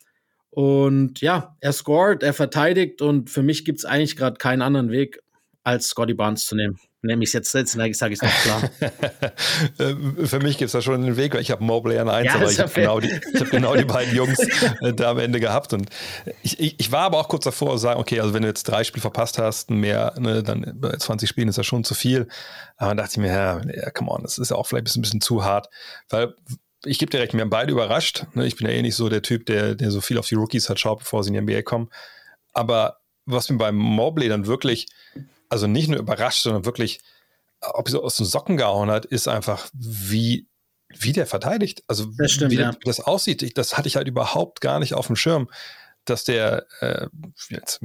und ja, er scored, er verteidigt und für mich gibt es eigentlich gerade keinen anderen Weg, als Scotty Barnes zu nehmen. Nehme ich es jetzt, jetzt sage ich es noch klar. Äh, für mich gibt es da schon einen Weg, weil ich habe Mobley an 1, ja, aber ich habe genau, die, hab genau die beiden Jungs äh, da am Ende gehabt. Und ich, ich, ich, war aber auch kurz davor zu sagen, okay, also wenn du jetzt drei Spiele verpasst hast, mehr, ne, dann bei 20 Spielen ist das schon zu viel. Aber dann dachte ich mir, ja, ja come on, das ist ja auch vielleicht ein bisschen zu hart. Weil ich gebe dir recht, mir haben beide überrascht. Ne? Ich bin ja eh nicht so der Typ, der, der so viel auf die Rookies hat schaut, bevor sie in die NBA kommen. Aber was mir beim Mobley dann wirklich, also nicht nur überrascht, sondern wirklich, ob er so aus den Socken gehauen hat, ist einfach, wie, wie der verteidigt. Also das stimmt, wie, ja. das aussieht. Ich, das hatte ich halt überhaupt gar nicht auf dem Schirm dass der, äh,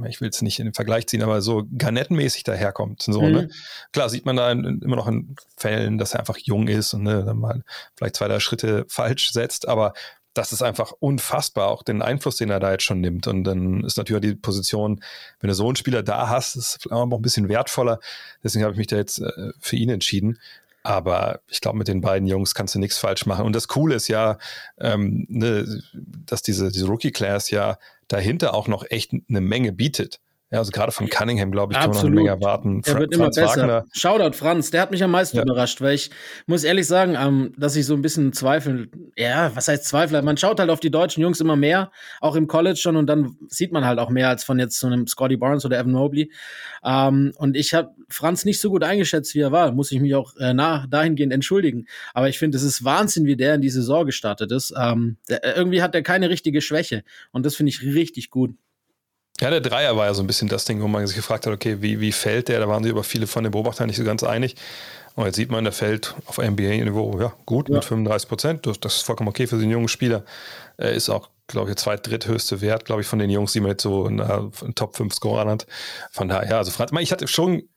ich will es nicht in den Vergleich ziehen, aber so garnettenmäßig daherkommt. So, ne? mhm. ne? Klar sieht man da in, immer noch in Fällen, dass er einfach jung ist und ne, dann mal vielleicht zwei, drei Schritte falsch setzt, aber das ist einfach unfassbar, auch den Einfluss, den er da jetzt schon nimmt. Und dann ist natürlich die Position, wenn du so einen Spieler da hast, ist vielleicht auch ein bisschen wertvoller. Deswegen habe ich mich da jetzt äh, für ihn entschieden. Aber ich glaube, mit den beiden Jungs kannst du nichts falsch machen. Und das Coole ist ja, ähm, ne, dass diese, diese Rookie-Class ja dahinter auch noch echt eine Menge bietet. Ja, also gerade von Cunningham, glaube ich, kann man noch eine Menge erwarten. Er wird immer besser. Wagner. Shoutout Franz, der hat mich am meisten ja. überrascht, weil ich muss ehrlich sagen, ähm, dass ich so ein bisschen zweifel, ja, was heißt Zweifel? Man schaut halt auf die deutschen Jungs immer mehr, auch im College schon, und dann sieht man halt auch mehr als von jetzt so einem Scotty Barnes oder Evan Mobley. Ähm, und ich habe Franz nicht so gut eingeschätzt, wie er war, muss ich mich auch äh, nah, dahingehend entschuldigen. Aber ich finde, es ist Wahnsinn, wie der in die Saison gestartet ist. Ähm, der, irgendwie hat er keine richtige Schwäche und das finde ich richtig gut. Ja, der Dreier war ja so ein bisschen das Ding, wo man sich gefragt hat, okay, wie, wie fällt der? Da waren sich aber viele von den Beobachtern nicht so ganz einig. Und jetzt sieht man, der fällt auf NBA-Niveau ja, gut ja. mit 35 Prozent. Das ist vollkommen okay für einen jungen Spieler. Er ist auch, glaube ich, der zweit-, dritthöchste Wert, glaube ich, von den Jungs, die man jetzt so in der Top 5 Scorer hat. Von daher, ja, also ich hatte schon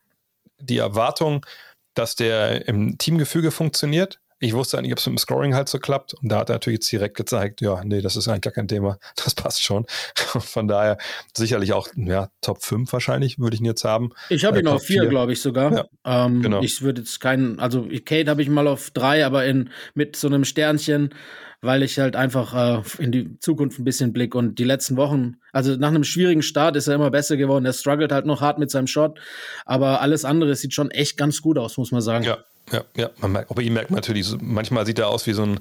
die Erwartung, dass der im Teamgefüge funktioniert. Ich wusste eigentlich, ob es mit dem Scoring halt so klappt. Und da hat er natürlich jetzt direkt gezeigt, ja, nee, das ist eigentlich gar kein Thema. Das passt schon. Von daher sicherlich auch, ja, Top 5 wahrscheinlich würde ich ihn jetzt haben. Ich habe äh, ihn auf 4, glaube ich sogar. Ja, ähm, genau. Ich würde jetzt keinen, also Kate habe ich mal auf 3, aber in, mit so einem Sternchen, weil ich halt einfach äh, in die Zukunft ein bisschen blick. Und die letzten Wochen, also nach einem schwierigen Start ist er immer besser geworden. Er struggelt halt noch hart mit seinem Shot. Aber alles andere sieht schon echt ganz gut aus, muss man sagen. Ja, ja, ja. Man merkt, aber ihn merkt man natürlich, manchmal sieht er aus wie so ein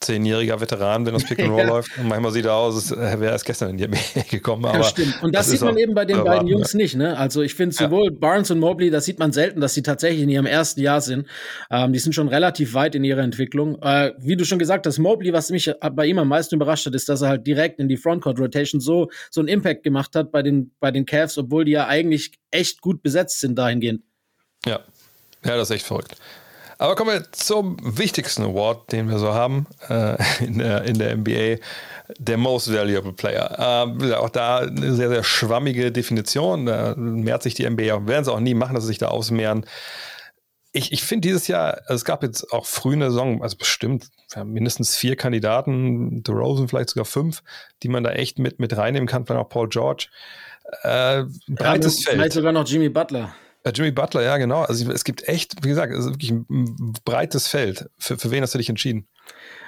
zehnjähriger Veteran, wenn das Pick and Roll ja. läuft. Und manchmal sieht er aus, als wäre erst gestern in die NBA gekommen. Aber ja, stimmt. Und das, das sieht man eben bei den erwarten, beiden Jungs ja. nicht. Ne? Also ich finde sowohl Barnes und Mobley, das sieht man selten, dass sie tatsächlich in ihrem ersten Jahr sind. Ähm, die sind schon relativ weit in ihrer Entwicklung. Äh, wie du schon gesagt hast, Mobley, was mich bei ihm am meisten überrascht hat, ist, dass er halt direkt in die Frontcourt Rotation so so einen Impact gemacht hat bei den bei den Cavs, obwohl die ja eigentlich echt gut besetzt sind dahingehend. Ja, ja, das ist echt verrückt. Aber kommen wir zum wichtigsten Award, den wir so haben äh, in, der, in der NBA, der Most Valuable Player. Äh, auch da eine sehr, sehr schwammige Definition. Da mehrt sich die NBA werden sie auch nie machen, dass sie sich da ausmehren. Ich, ich finde dieses Jahr, also es gab jetzt auch früh eine Saison, also bestimmt mindestens vier Kandidaten, The Rosen vielleicht sogar fünf, die man da echt mit, mit reinnehmen kann, vielleicht auch Paul George. Äh, breites ja, Feld. Vielleicht sogar noch Jimmy Butler. Ja, Jimmy Butler, ja, genau. Also es gibt echt, wie gesagt, es ist wirklich ein breites Feld. Für, für wen hast du dich entschieden?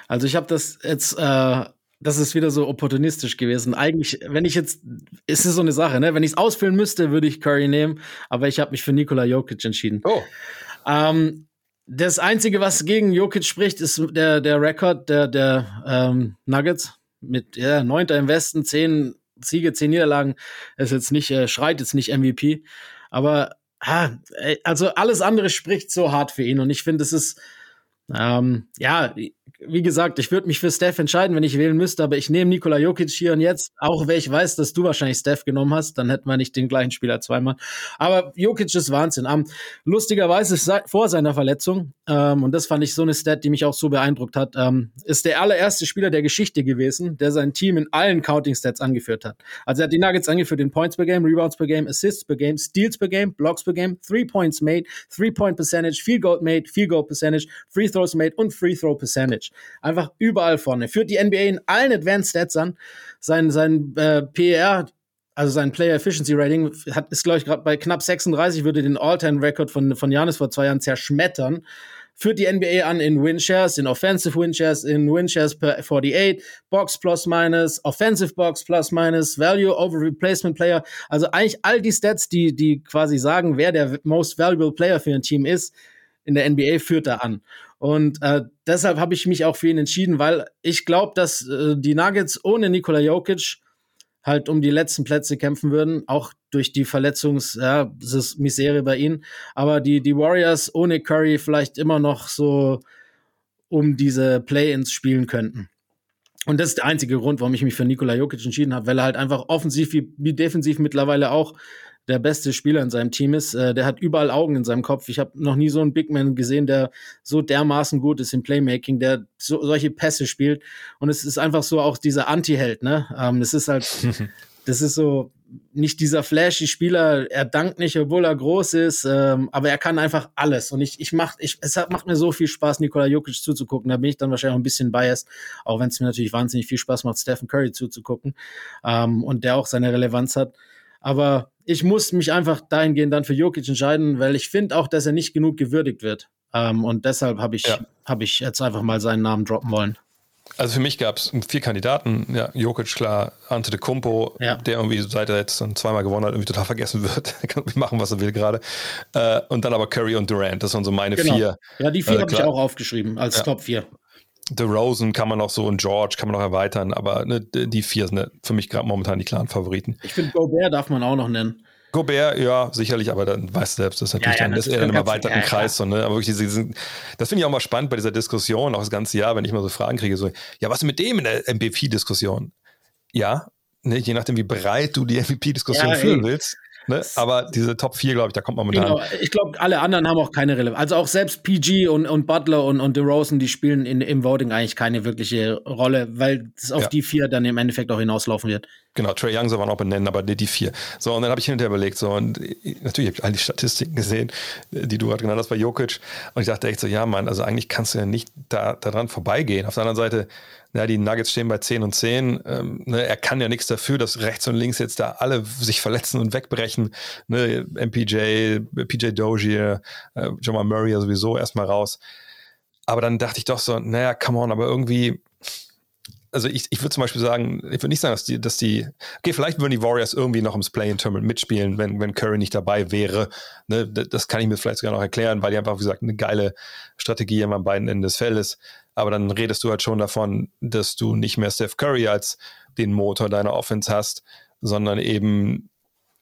Also ich habe das jetzt äh, das ist wieder so opportunistisch gewesen. Eigentlich, wenn ich jetzt, ist es so eine Sache, ne? Wenn ich es ausfüllen müsste, würde ich Curry nehmen, aber ich habe mich für Nikola Jokic entschieden. Oh. Ähm, das Einzige, was gegen Jokic spricht, ist der, der Rekord der, der ähm, Nuggets mit ja, neunter im Westen, zehn Siege, zehn Niederlagen. Ist jetzt nicht, äh, schreit jetzt nicht MVP. Aber ah, also alles andere spricht so hart für ihn. Und ich finde, es ist ähm, ja, wie gesagt, ich würde mich für Steph entscheiden, wenn ich wählen müsste, aber ich nehme Nikola Jokic hier und jetzt, auch wenn ich weiß, dass du wahrscheinlich Steph genommen hast, dann hätten wir nicht den gleichen Spieler zweimal. Aber Jokic ist Wahnsinn. Um, lustigerweise vor seiner Verletzung, ähm, und das fand ich so eine Stat, die mich auch so beeindruckt hat, ähm, ist der allererste Spieler der Geschichte gewesen, der sein Team in allen Counting-Stats angeführt hat. Also er hat die Nuggets angeführt in Points per Game, Rebounds per Game, Assists per Game, Steals per Game, Blocks per Game, Three Points made, Three Point Percentage, Field Goal made, Field Goal Percentage, Free Throws made und Free Throw Percentage. Einfach überall vorne. Führt die NBA in allen Advanced Stats an. Sein, sein äh, PER, also sein Player Efficiency Rating, hat, ist, glaube ich, gerade bei knapp 36, würde den All-Time-Record von, von Janis vor zwei Jahren zerschmettern führt die NBA an in Winshares, in Offensive Winshares, in Winshares per 48, Box plus minus, Offensive Box plus minus, Value over Replacement Player. Also eigentlich all die Stats, die, die quasi sagen, wer der most valuable Player für ein Team ist, in der NBA führt er an. Und äh, deshalb habe ich mich auch für ihn entschieden, weil ich glaube, dass äh, die Nuggets ohne Nikola Jokic halt um die letzten Plätze kämpfen würden, auch durch die Verletzungs, ja, bei ihnen. Aber die, die Warriors ohne Curry vielleicht immer noch so um diese Play-ins spielen könnten. Und das ist der einzige Grund, warum ich mich für Nikola Jokic entschieden habe, weil er halt einfach offensiv wie, wie defensiv mittlerweile auch der beste Spieler in seinem Team ist. Äh, der hat überall Augen in seinem Kopf. Ich habe noch nie so einen Big Man gesehen, der so dermaßen gut ist im Playmaking, der so, solche Pässe spielt. Und es ist einfach so auch dieser Anti-Held, ne? Ähm, das ist halt, das ist so nicht dieser flashy Spieler, er dankt nicht, obwohl er groß ist, ähm, aber er kann einfach alles. Und ich, ich mach, ich, es hat, macht mir so viel Spaß, Nikola Jokic zuzugucken. Da bin ich dann wahrscheinlich auch ein bisschen biased, auch wenn es mir natürlich wahnsinnig viel Spaß macht, Stephen Curry zuzugucken ähm, und der auch seine Relevanz hat. Aber ich muss mich einfach dahingehend dann für Jokic entscheiden, weil ich finde auch, dass er nicht genug gewürdigt wird. Ähm, und deshalb habe ich, ja. hab ich jetzt einfach mal seinen Namen droppen wollen. Also für mich gab es vier Kandidaten. Ja, Jokic, klar, Ante de Kumpo, ja. der irgendwie seit er jetzt dann zweimal gewonnen hat, irgendwie total vergessen wird. er kann machen, was er will gerade. Äh, und dann aber Curry und Durant. Das sind so meine genau. vier. Ja, die vier äh, habe ich auch aufgeschrieben als ja. Top vier. The Rosen kann man auch so und George kann man noch erweitern, aber ne, die vier sind ne, für mich gerade momentan die klaren Favoriten. Ich finde, Gobert darf man auch noch nennen. Gobert, ja, sicherlich, aber dann weißt du selbst, das ist natürlich ja, ja, dann, das ist eher im erweiterten ja, Kreis. So, ne? Aber wirklich, diese, diese, das finde ich auch mal spannend bei dieser Diskussion, auch das ganze Jahr, wenn ich mal so Fragen kriege, so, ja, was ist mit dem in der MVP-Diskussion? Ja, ne, je nachdem, wie breit du die MVP-Diskussion führen willst, Ne? Aber diese Top 4, glaube ich, da kommt man momentan. Genau. Ich glaube, alle anderen haben auch keine Relevanz. Also auch selbst PG und, und Butler und, und DeRozan, die spielen in, im Voting eigentlich keine wirkliche Rolle, weil es auf ja. die vier dann im Endeffekt auch hinauslaufen wird. Genau, Trey Young soll man auch benennen, aber die, die vier. So, und dann habe ich hinterher überlegt, so, und natürlich habe ich all die Statistiken gesehen, die du gerade genannt hast bei Jokic. Und ich dachte echt so, ja, Mann, also eigentlich kannst du ja nicht da, daran vorbeigehen. Auf der anderen Seite, ja, die Nuggets stehen bei 10 und 10. Ähm, ne, er kann ja nichts dafür, dass rechts und links jetzt da alle sich verletzen und wegbrechen. Ne, MPJ, PJ Dozier, äh, Jamal Murray ja sowieso erstmal raus. Aber dann dachte ich doch so, naja, come on, aber irgendwie, also ich, ich würde zum Beispiel sagen, ich würde nicht sagen, dass die, dass die, okay, vielleicht würden die Warriors irgendwie noch ins Play-in-Tournament mitspielen, wenn, wenn Curry nicht dabei wäre. Ne, das kann ich mir vielleicht sogar noch erklären, weil die einfach, wie gesagt, eine geile Strategie am beiden Enden des Feldes. Aber dann redest du halt schon davon, dass du nicht mehr Steph Curry als den Motor deiner Offense hast, sondern eben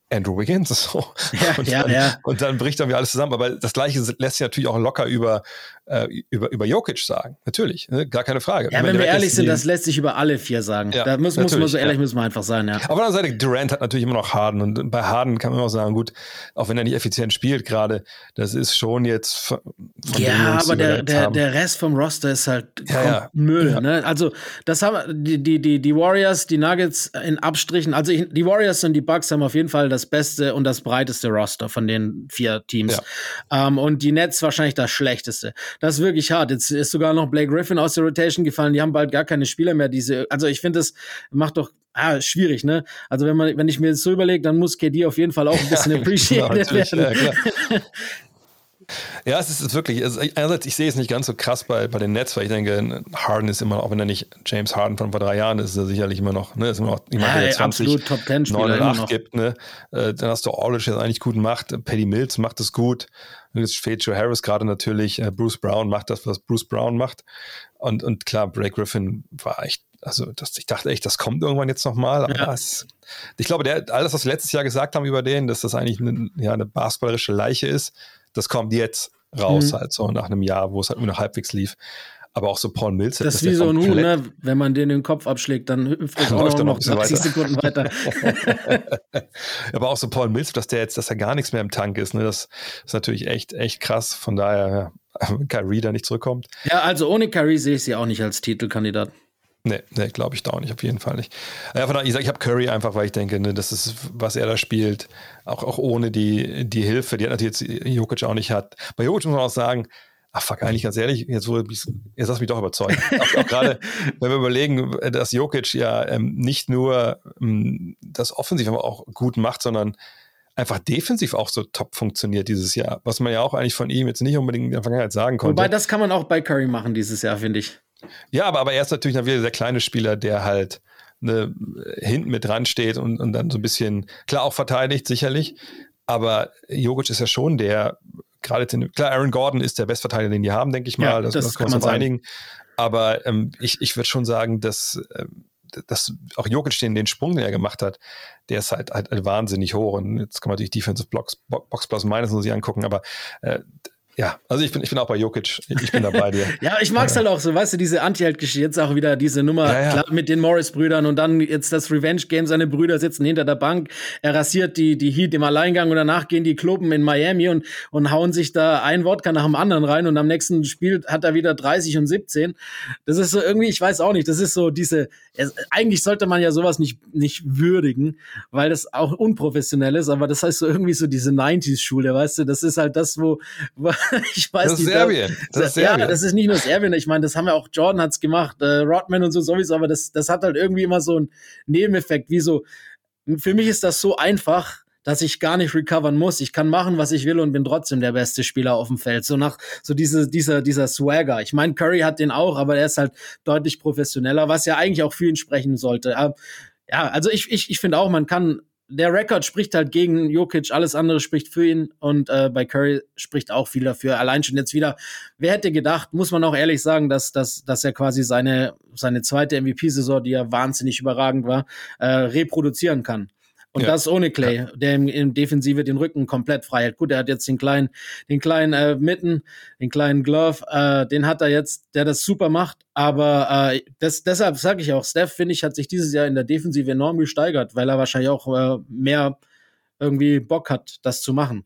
Andrew Wiggins. So. Ja, und, ja, dann, ja. und dann bricht dann wieder alles zusammen. Aber das Gleiche lässt sich natürlich auch locker über, äh, über, über Jokic sagen. Natürlich, ne? gar keine Frage. Ja, wenn, wenn wir ehrlich sind, das lässt sich über alle vier sagen. Ja, da muss, muss man so ehrlich, ja. müssen wir einfach sein. Ja. Aber auf der anderen Seite, Durant hat natürlich immer noch Harden. Und bei Harden kann man auch sagen, gut, auch wenn er nicht effizient spielt gerade, das ist schon jetzt von Ja, aber der, der, der Rest vom Roster ist halt ja, Müll. Ne? Also das haben die, die, die, die Warriors, die Nuggets in Abstrichen, also ich, die Warriors und die Bucks haben auf jeden Fall das beste und das breiteste Roster von den vier Teams. Ja. Ähm, und die Nets wahrscheinlich das schlechteste. Das ist wirklich hart. Jetzt ist sogar noch Blake Griffin aus der Rotation gefallen. Die haben bald gar keine Spieler mehr. Diese, also ich finde, das macht doch ah, schwierig, ne? Also wenn man, wenn ich mir das so überlege, dann muss KD auf jeden Fall auch ein bisschen ja, appreciated genau, werden. Ja, Ja, es ist wirklich, also einerseits, ich sehe es nicht ganz so krass bei, bei den Nets, weil ich denke, Harden ist immer noch, auch wenn er nicht James Harden von vor drei Jahren ist, ist er sicherlich immer noch, ne, ist immer noch jemand, Ja, der ey, 20, absolut Top 10 Spieler 9 und immer 8 noch. gibt, ne. Äh, Dann hast du Aldridge, der es eigentlich gut macht, Paddy Mills macht es gut, jetzt fehlt Joe Harris gerade natürlich, Äh, Bruce Brown macht das, was Bruce Brown macht und, und klar, Blake Griffin war echt, also das, ich dachte echt, das kommt irgendwann jetzt nochmal, aber Ja. es, ich glaube, der, alles, was wir letztes Jahr gesagt haben über den, dass das eigentlich eine, ja, eine basketballerische Leiche ist, das kommt jetzt raus, Mhm. halt so nach einem Jahr, wo es halt nur noch halbwegs lief. Aber auch so Paul Mills. Das ist wie so ein Huhn, ne? Wenn man den den Kopf abschlägt, dann hüpft es Dann auch noch, er noch noch ein bisschen 30 weiter. Sekunden weiter. Aber auch so Paul Mills, dass der jetzt, dass er gar nichts mehr im Tank ist, ne? Das ist natürlich echt, echt krass. Von daher, ja, Kyrie da nicht zurückkommt. ja, also ohne Curry sehe ich sie auch nicht als Titelkandidat. Nee, nee glaube ich da auch nicht, auf jeden Fall nicht. Ja, von daher, ich sage, ich habe Curry einfach, weil ich denke, ne, das ist, was er da spielt, auch, auch ohne die, die Hilfe, die hat natürlich jetzt Jokic auch nicht hat. Bei Jokic muss man auch sagen, ach fuck, eigentlich ganz ehrlich, jetzt, wurde, jetzt hast du mich doch überzeugt. auch, auch gerade, wenn wir überlegen, dass Jokic ja ähm, nicht nur ähm, das offensiv aber auch gut macht, sondern einfach defensiv auch so top funktioniert dieses Jahr, was man ja auch eigentlich von ihm jetzt nicht unbedingt in der Vergangenheit sagen konnte. Wobei, das kann man auch bei Curry machen dieses Jahr, finde ich. Ja, aber, aber er ist natürlich dann wieder der kleine Spieler, der halt ne, hinten mit dran steht und, und dann so ein bisschen, klar auch verteidigt, sicherlich. Aber Jokic ist ja schon der, gerade, den- klar, Aaron Gordon ist der Bestverteidiger, den die haben, denke ich mal. Ja, das, das das kann man einigen. Aber ähm, ich, ich würde schon sagen, dass, ähm, dass auch Jokic den, den Sprung, den er gemacht hat, der ist halt, halt wahnsinnig hoch. Und jetzt kann man natürlich Defensive Blocks, Bo- Box Plus Minus nur sich angucken, aber äh, ja, also ich bin, ich bin auch bei Jokic. Ich, bin da bei dir. Ja, ich mag's halt auch so, weißt du, diese Anti-Held-Geschichte, jetzt auch wieder diese Nummer Ja, ja. klar, mit den Morris-Brüdern und dann jetzt das Revenge-Game, seine Brüder sitzen hinter der Bank, er rasiert die, die Heat im Alleingang und danach gehen die Klubben in Miami und, und hauen sich da ein Wodka nach dem anderen rein und am nächsten Spiel hat er wieder 30 und 17. Das ist so irgendwie, ich weiß auch nicht, das ist so diese, es, eigentlich sollte man ja sowas nicht, nicht würdigen, weil das auch unprofessionell ist, aber das heißt so irgendwie so diese 90s-Schule, weißt du, das ist halt das, wo, wo ich weiß Das ist nicht, Serbien. Das ist ja, Serbien. das ist nicht nur Serbien. Ich meine, das haben ja auch Jordan hat's gemacht, äh, Rodman und so sowieso, aber das, das hat halt irgendwie immer so einen Nebeneffekt, wie so, für mich ist das so einfach, dass ich gar nicht recovern muss. Ich kann machen, was ich will und bin trotzdem der beste Spieler auf dem Feld. So nach, so diese, dieser, dieser Swagger. Ich meine, Curry hat den auch, aber er ist halt deutlich professioneller, was ja eigentlich auch für ihn sprechen sollte. Ja, ja also ich, ich, ich finde auch, man kann, der Rekord spricht halt gegen Jokic, alles andere spricht für ihn und äh, bei Curry spricht auch viel dafür. Allein schon jetzt wieder, wer hätte gedacht, muss man auch ehrlich sagen, dass, dass, dass er quasi seine, seine zweite MVP-Saison, die ja wahnsinnig überragend war, äh, reproduzieren kann. Und Ja. das ohne Clay, der im, im Defensive den Rücken komplett frei hält. Gut, er hat jetzt den kleinen, den kleinen äh, Mitten, den kleinen Glove, äh, den hat er jetzt, der das super macht. Aber äh, das, deshalb sage ich auch, Steph, finde ich, hat sich dieses Jahr in der Defensive enorm gesteigert, weil er wahrscheinlich auch äh, mehr irgendwie Bock hat, das zu machen.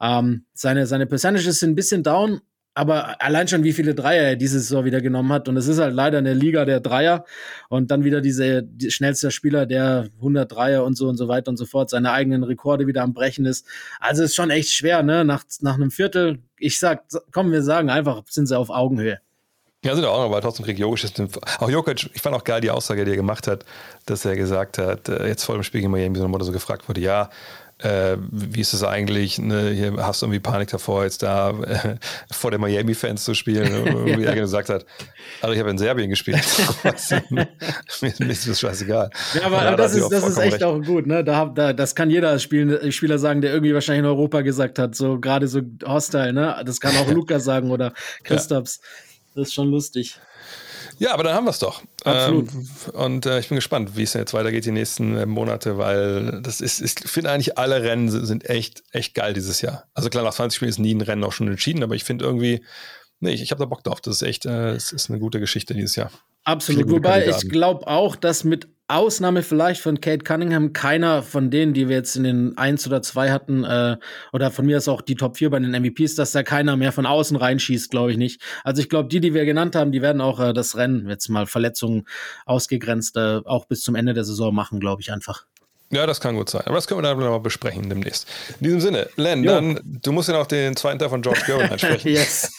Ähm, seine, seine Percentages sind ein bisschen down, aber allein schon, wie viele Dreier er diese Saison wieder genommen hat. Und es ist halt leider eine Liga der Dreier. Und dann wieder diese die, schnellste Spieler, der 100 Dreier und so und so weiter und so fort, seine eigenen Rekorde wieder am Brechen ist. Also ist schon echt schwer, ne? Nach, nach einem Viertel, ich sag, komm, wir sagen einfach, sind sie auf Augenhöhe. Ja, sind auch noch, aber trotzdem kriegt Jokic auch Jokic, ich fand auch geil die Aussage, die er gemacht hat, dass er gesagt hat, äh, jetzt vor dem Spiel gegen Miami, so so gefragt wurde, ja, äh, wie ist es eigentlich, ne, hier hast du irgendwie Panik davor, jetzt da äh, vor den Miami-Fans zu spielen, wie er gesagt hat, also ich habe in Serbien gespielt. mir, mir ist das scheißegal. Ja, aber, aber da das ist, das ist echt recht. auch gut, ne? Da, da, das kann jeder Spiel, Spieler sagen, der irgendwie wahrscheinlich in Europa gesagt hat, so gerade so hostile, ne? Das kann auch Lukas sagen oder Christophs. Das ist schon lustig. Ja, aber dann haben wir es doch. Absolut. Ähm, und äh, ich bin gespannt, wie es jetzt weitergeht die nächsten äh, Monate, weil das ist, ich finde eigentlich alle Rennen sind, echt, echt geil dieses Jahr. Also klar, nach 20 Spielen ist nie ein Rennen auch schon entschieden, aber ich finde irgendwie, nee, ich, ich habe da Bock drauf. Das ist echt, äh, es ist eine gute Geschichte dieses Jahr. Absolut. Wobei ich glaube auch, dass mit Ausnahme vielleicht von Kate Cunningham keiner von denen, die wir jetzt in den eins oder zwei hatten, äh, oder von mir ist auch die Top 4 bei den MVPs, dass da keiner mehr von außen reinschießt, glaube ich nicht. Also ich glaube, die, die wir genannt haben, die werden auch äh, das Rennen, jetzt mal Verletzungen ausgegrenzt, äh, auch bis zum Ende der Saison machen, glaube ich einfach. Ja, das kann gut sein. Aber das können wir dann mal besprechen demnächst. In diesem Sinne, Len, Jo. dann, du musst ja noch den zweiten Teil von George Gervin ansprechen. Yes.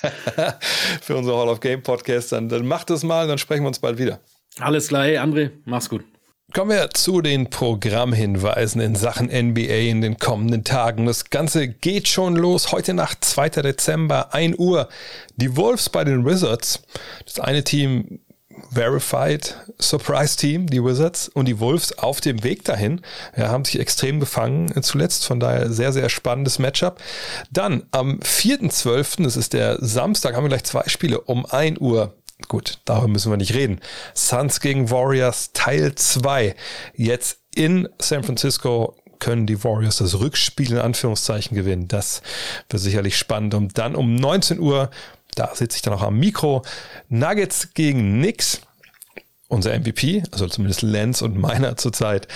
Für unser Hall of Game Podcast. Dann, dann mach das mal, dann sprechen wir uns bald wieder. Alles klar, hey André, mach's gut. Kommen wir zu den Programmhinweisen in Sachen NBA in den kommenden Tagen. Das Ganze geht schon los. Heute Nacht, 2. Dezember, 1 Uhr. Die Wolves bei den Wizards. Das eine Team Verified Surprise Team, die Wizards und die Wolves auf dem Weg dahin. Ja, haben sich extrem gefangen zuletzt, von daher sehr, sehr spannendes Matchup. Dann am 4.12., das ist der Samstag, haben wir gleich zwei Spiele um 1 Uhr. Gut, darüber müssen wir nicht reden. Suns gegen Warriors Teil 2. Jetzt in San Francisco können die Warriors das Rückspiel in Anführungszeichen gewinnen. Das wird sicherlich spannend. Und dann um 19 Uhr, da sitze ich dann auch am Mikro, Nuggets gegen Knicks. Unser MVP, also zumindest Lenz und meiner zurzeit,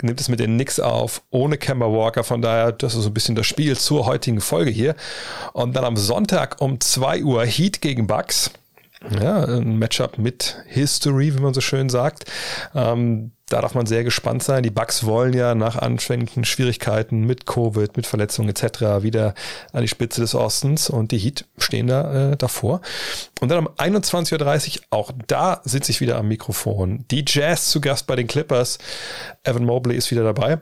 nimmt es mit den Knicks auf, ohne Kemba Walker. Von daher, das ist so ein bisschen das Spiel zur heutigen Folge hier. Und dann am Sonntag um 2 Uhr Heat gegen Bucks. Ja, ein Matchup mit History, wie man so schön sagt. Ähm, da darf man sehr gespannt sein. Die Bucks wollen ja nach anfänglichen Schwierigkeiten mit Covid, mit Verletzungen etc. wieder an die Spitze des Ostens und die Heat stehen da äh, davor. Und dann um 21.30 Uhr, auch da sitze ich wieder am Mikrofon. Die Jazz zu Gast bei den Clippers. Evan Mobley ist wieder dabei.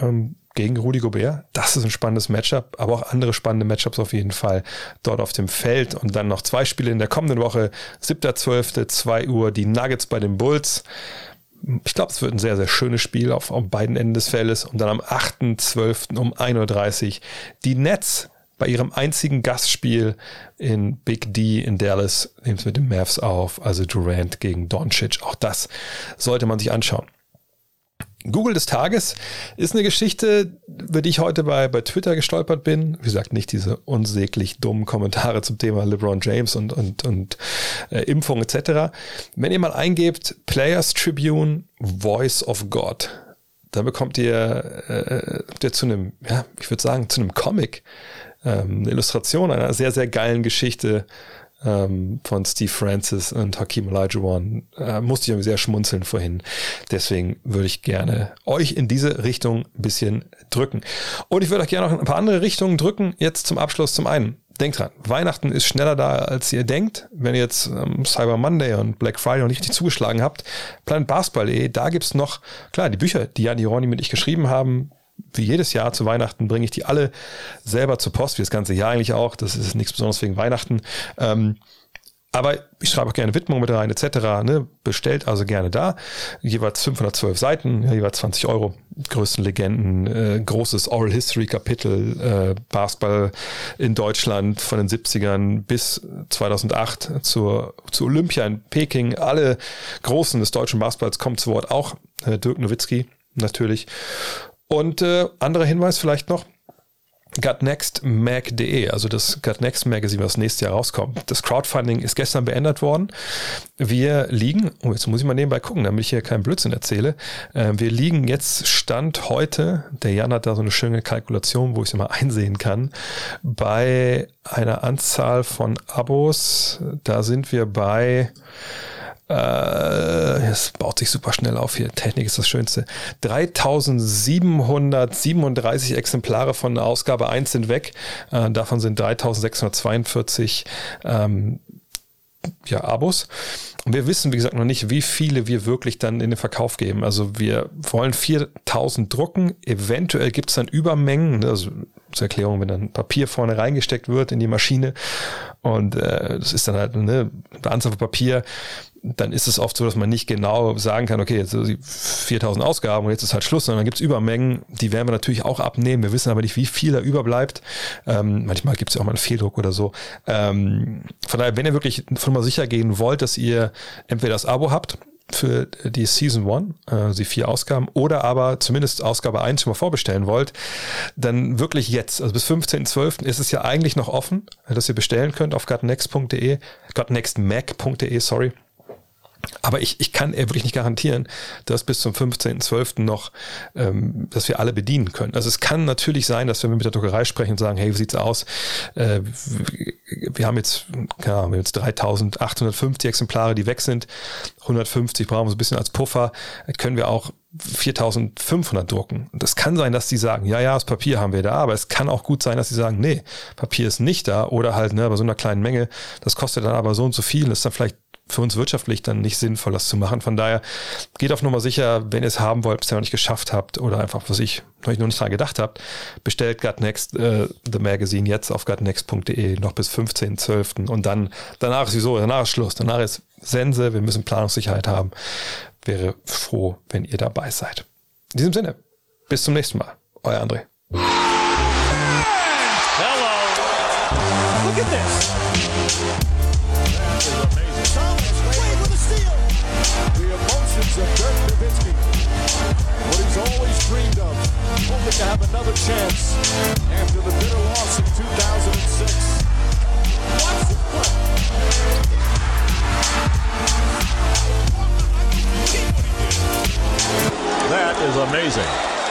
Ähm, gegen Rudi Gobert. Das ist ein spannendes Matchup, aber auch andere spannende Matchups auf jeden Fall dort auf dem Feld. Und dann noch zwei Spiele in der kommenden Woche. 7.12., 2 Uhr, die Nuggets bei den Bulls. Ich glaube, es wird ein sehr, sehr schönes Spiel auf, auf beiden Enden des Feldes. Und dann am 8.12. um 1.30 Uhr die Nets bei ihrem einzigen Gastspiel in Big D in Dallas nehmen es mit den Mavs auf, also Durant gegen Doncic. Auch das sollte man sich anschauen. Google des Tages ist eine Geschichte, über die ich heute bei, bei Twitter gestolpert bin. Wie gesagt, nicht diese unsäglich dummen Kommentare zum Thema LeBron James und, und, und äh, Impfung etc. Wenn ihr mal eingebt Players Tribune Voice of God, dann bekommt ihr, äh, ihr zu einem, ja, ich würde sagen, zu einem Comic, ähm, eine Illustration einer sehr, sehr geilen Geschichte ähm, von Steve Francis und Hakim Olajuwon. Äh, musste ich irgendwie sehr schmunzeln vorhin. Deswegen würde ich gerne euch in diese Richtung ein bisschen drücken. Und ich würde euch gerne noch ein paar andere Richtungen drücken. Jetzt zum Abschluss zum einen. Denkt dran, Weihnachten ist schneller da, als ihr denkt. Wenn ihr jetzt ähm, Cyber Monday und Black Friday noch nicht richtig zugeschlagen habt, planetbasketball.de, da gibt's noch, klar, die Bücher, die Jan Ronny mit ich geschrieben haben, wie jedes Jahr zu Weihnachten bringe ich die alle selber zur Post, wie das ganze Jahr eigentlich auch. Das ist nichts Besonderes wegen Weihnachten. Ähm, aber ich schreibe auch gerne Widmung mit rein, etc. Ne? Bestellt also gerne da. Jeweils 512 Seiten, ja, jeweils 20 Euro. Größten Legenden, äh, großes Oral History Kapitel, äh, Basketball in Deutschland von den 70ern bis 2008 zur, zur Olympia in Peking. Alle Großen des deutschen Basketballs kommen zu Wort, auch äh, Dirk Nowitzki natürlich. Und äh, anderer Hinweis vielleicht noch, gutnextmag.de, also das Gutnext Magazine, was nächstes Jahr rauskommt. Das Crowdfunding ist gestern beendet worden. Wir liegen, oh, jetzt muss ich mal nebenbei gucken, damit ich hier keinen Blödsinn erzähle. Äh, wir liegen jetzt Stand heute, der Jan hat da so eine schöne Kalkulation, wo ich es immer einsehen kann, bei einer Anzahl von Abos, da sind wir bei äh, es baut sich super schnell auf hier. Technik ist das Schönste. 3737 Exemplare von Ausgabe 1 sind weg. Äh, davon sind 3642 ähm, ja, Abos. Und wir wissen, wie gesagt, noch nicht, wie viele wir wirklich dann in den Verkauf geben. Also wir wollen 4000 drucken. Eventuell gibt es dann Übermengen. Ne? Also zur Erklärung, wenn dann Papier vorne reingesteckt wird in die Maschine und äh, das ist dann halt eine Anzahl von Papier, dann ist es oft so, dass man nicht genau sagen kann, okay, jetzt 4000 Ausgaben und jetzt ist halt Schluss, sondern dann gibt es Übermengen, die werden wir natürlich auch abnehmen. Wir wissen aber nicht, wie viel da überbleibt. Ähm, manchmal gibt es ja auch mal einen Fehldruck oder so. Ähm, von daher, wenn ihr wirklich von mal sicher gehen wollt, dass ihr entweder das Abo habt, für die Season 1, äh, die vier Ausgaben, oder aber zumindest Ausgabe 1 schon mal vorbestellen wollt, dann wirklich jetzt, also bis 15.12. ist es ja eigentlich noch offen, dass ihr bestellen könnt auf gutnext.de, gutnextmac.de, sorry. Aber ich, ich kann wirklich nicht garantieren, dass bis zum 15.12. noch, ähm, dass wir alle bedienen können. Also es kann natürlich sein, dass wenn wir mit der Druckerei sprechen und sagen, hey, wie sieht's aus? Äh, wir haben jetzt, ja, wir haben jetzt 3.850 Exemplare, die weg sind. 150 brauchen wir so ein bisschen als Puffer. Können wir auch 4500 drucken. Das kann sein, dass die sagen, ja, ja, das Papier haben wir da, aber es kann auch gut sein, dass sie sagen, nee, Papier ist nicht da oder halt ne, bei so einer kleinen Menge, das kostet dann aber so und so viel, das ist dann vielleicht für uns wirtschaftlich dann nicht sinnvoll, das zu machen. Von daher geht auf Nummer sicher, wenn ihr es haben wollt, bisher noch nicht geschafft habt oder einfach, was ich euch noch nicht daran gedacht habt, bestellt Gutnext äh, The Magazine jetzt auf gutnext.de noch bis 15.12. Und dann, danach ist wieso, danach ist Schluss, danach ist Sense, wir müssen Planungssicherheit haben. Wäre froh, wenn ihr dabei seid. In diesem Sinne, bis zum nächsten Mal. Euer André. Hello. Look at this. to have another chance after the bitter loss 2006. That is amazing.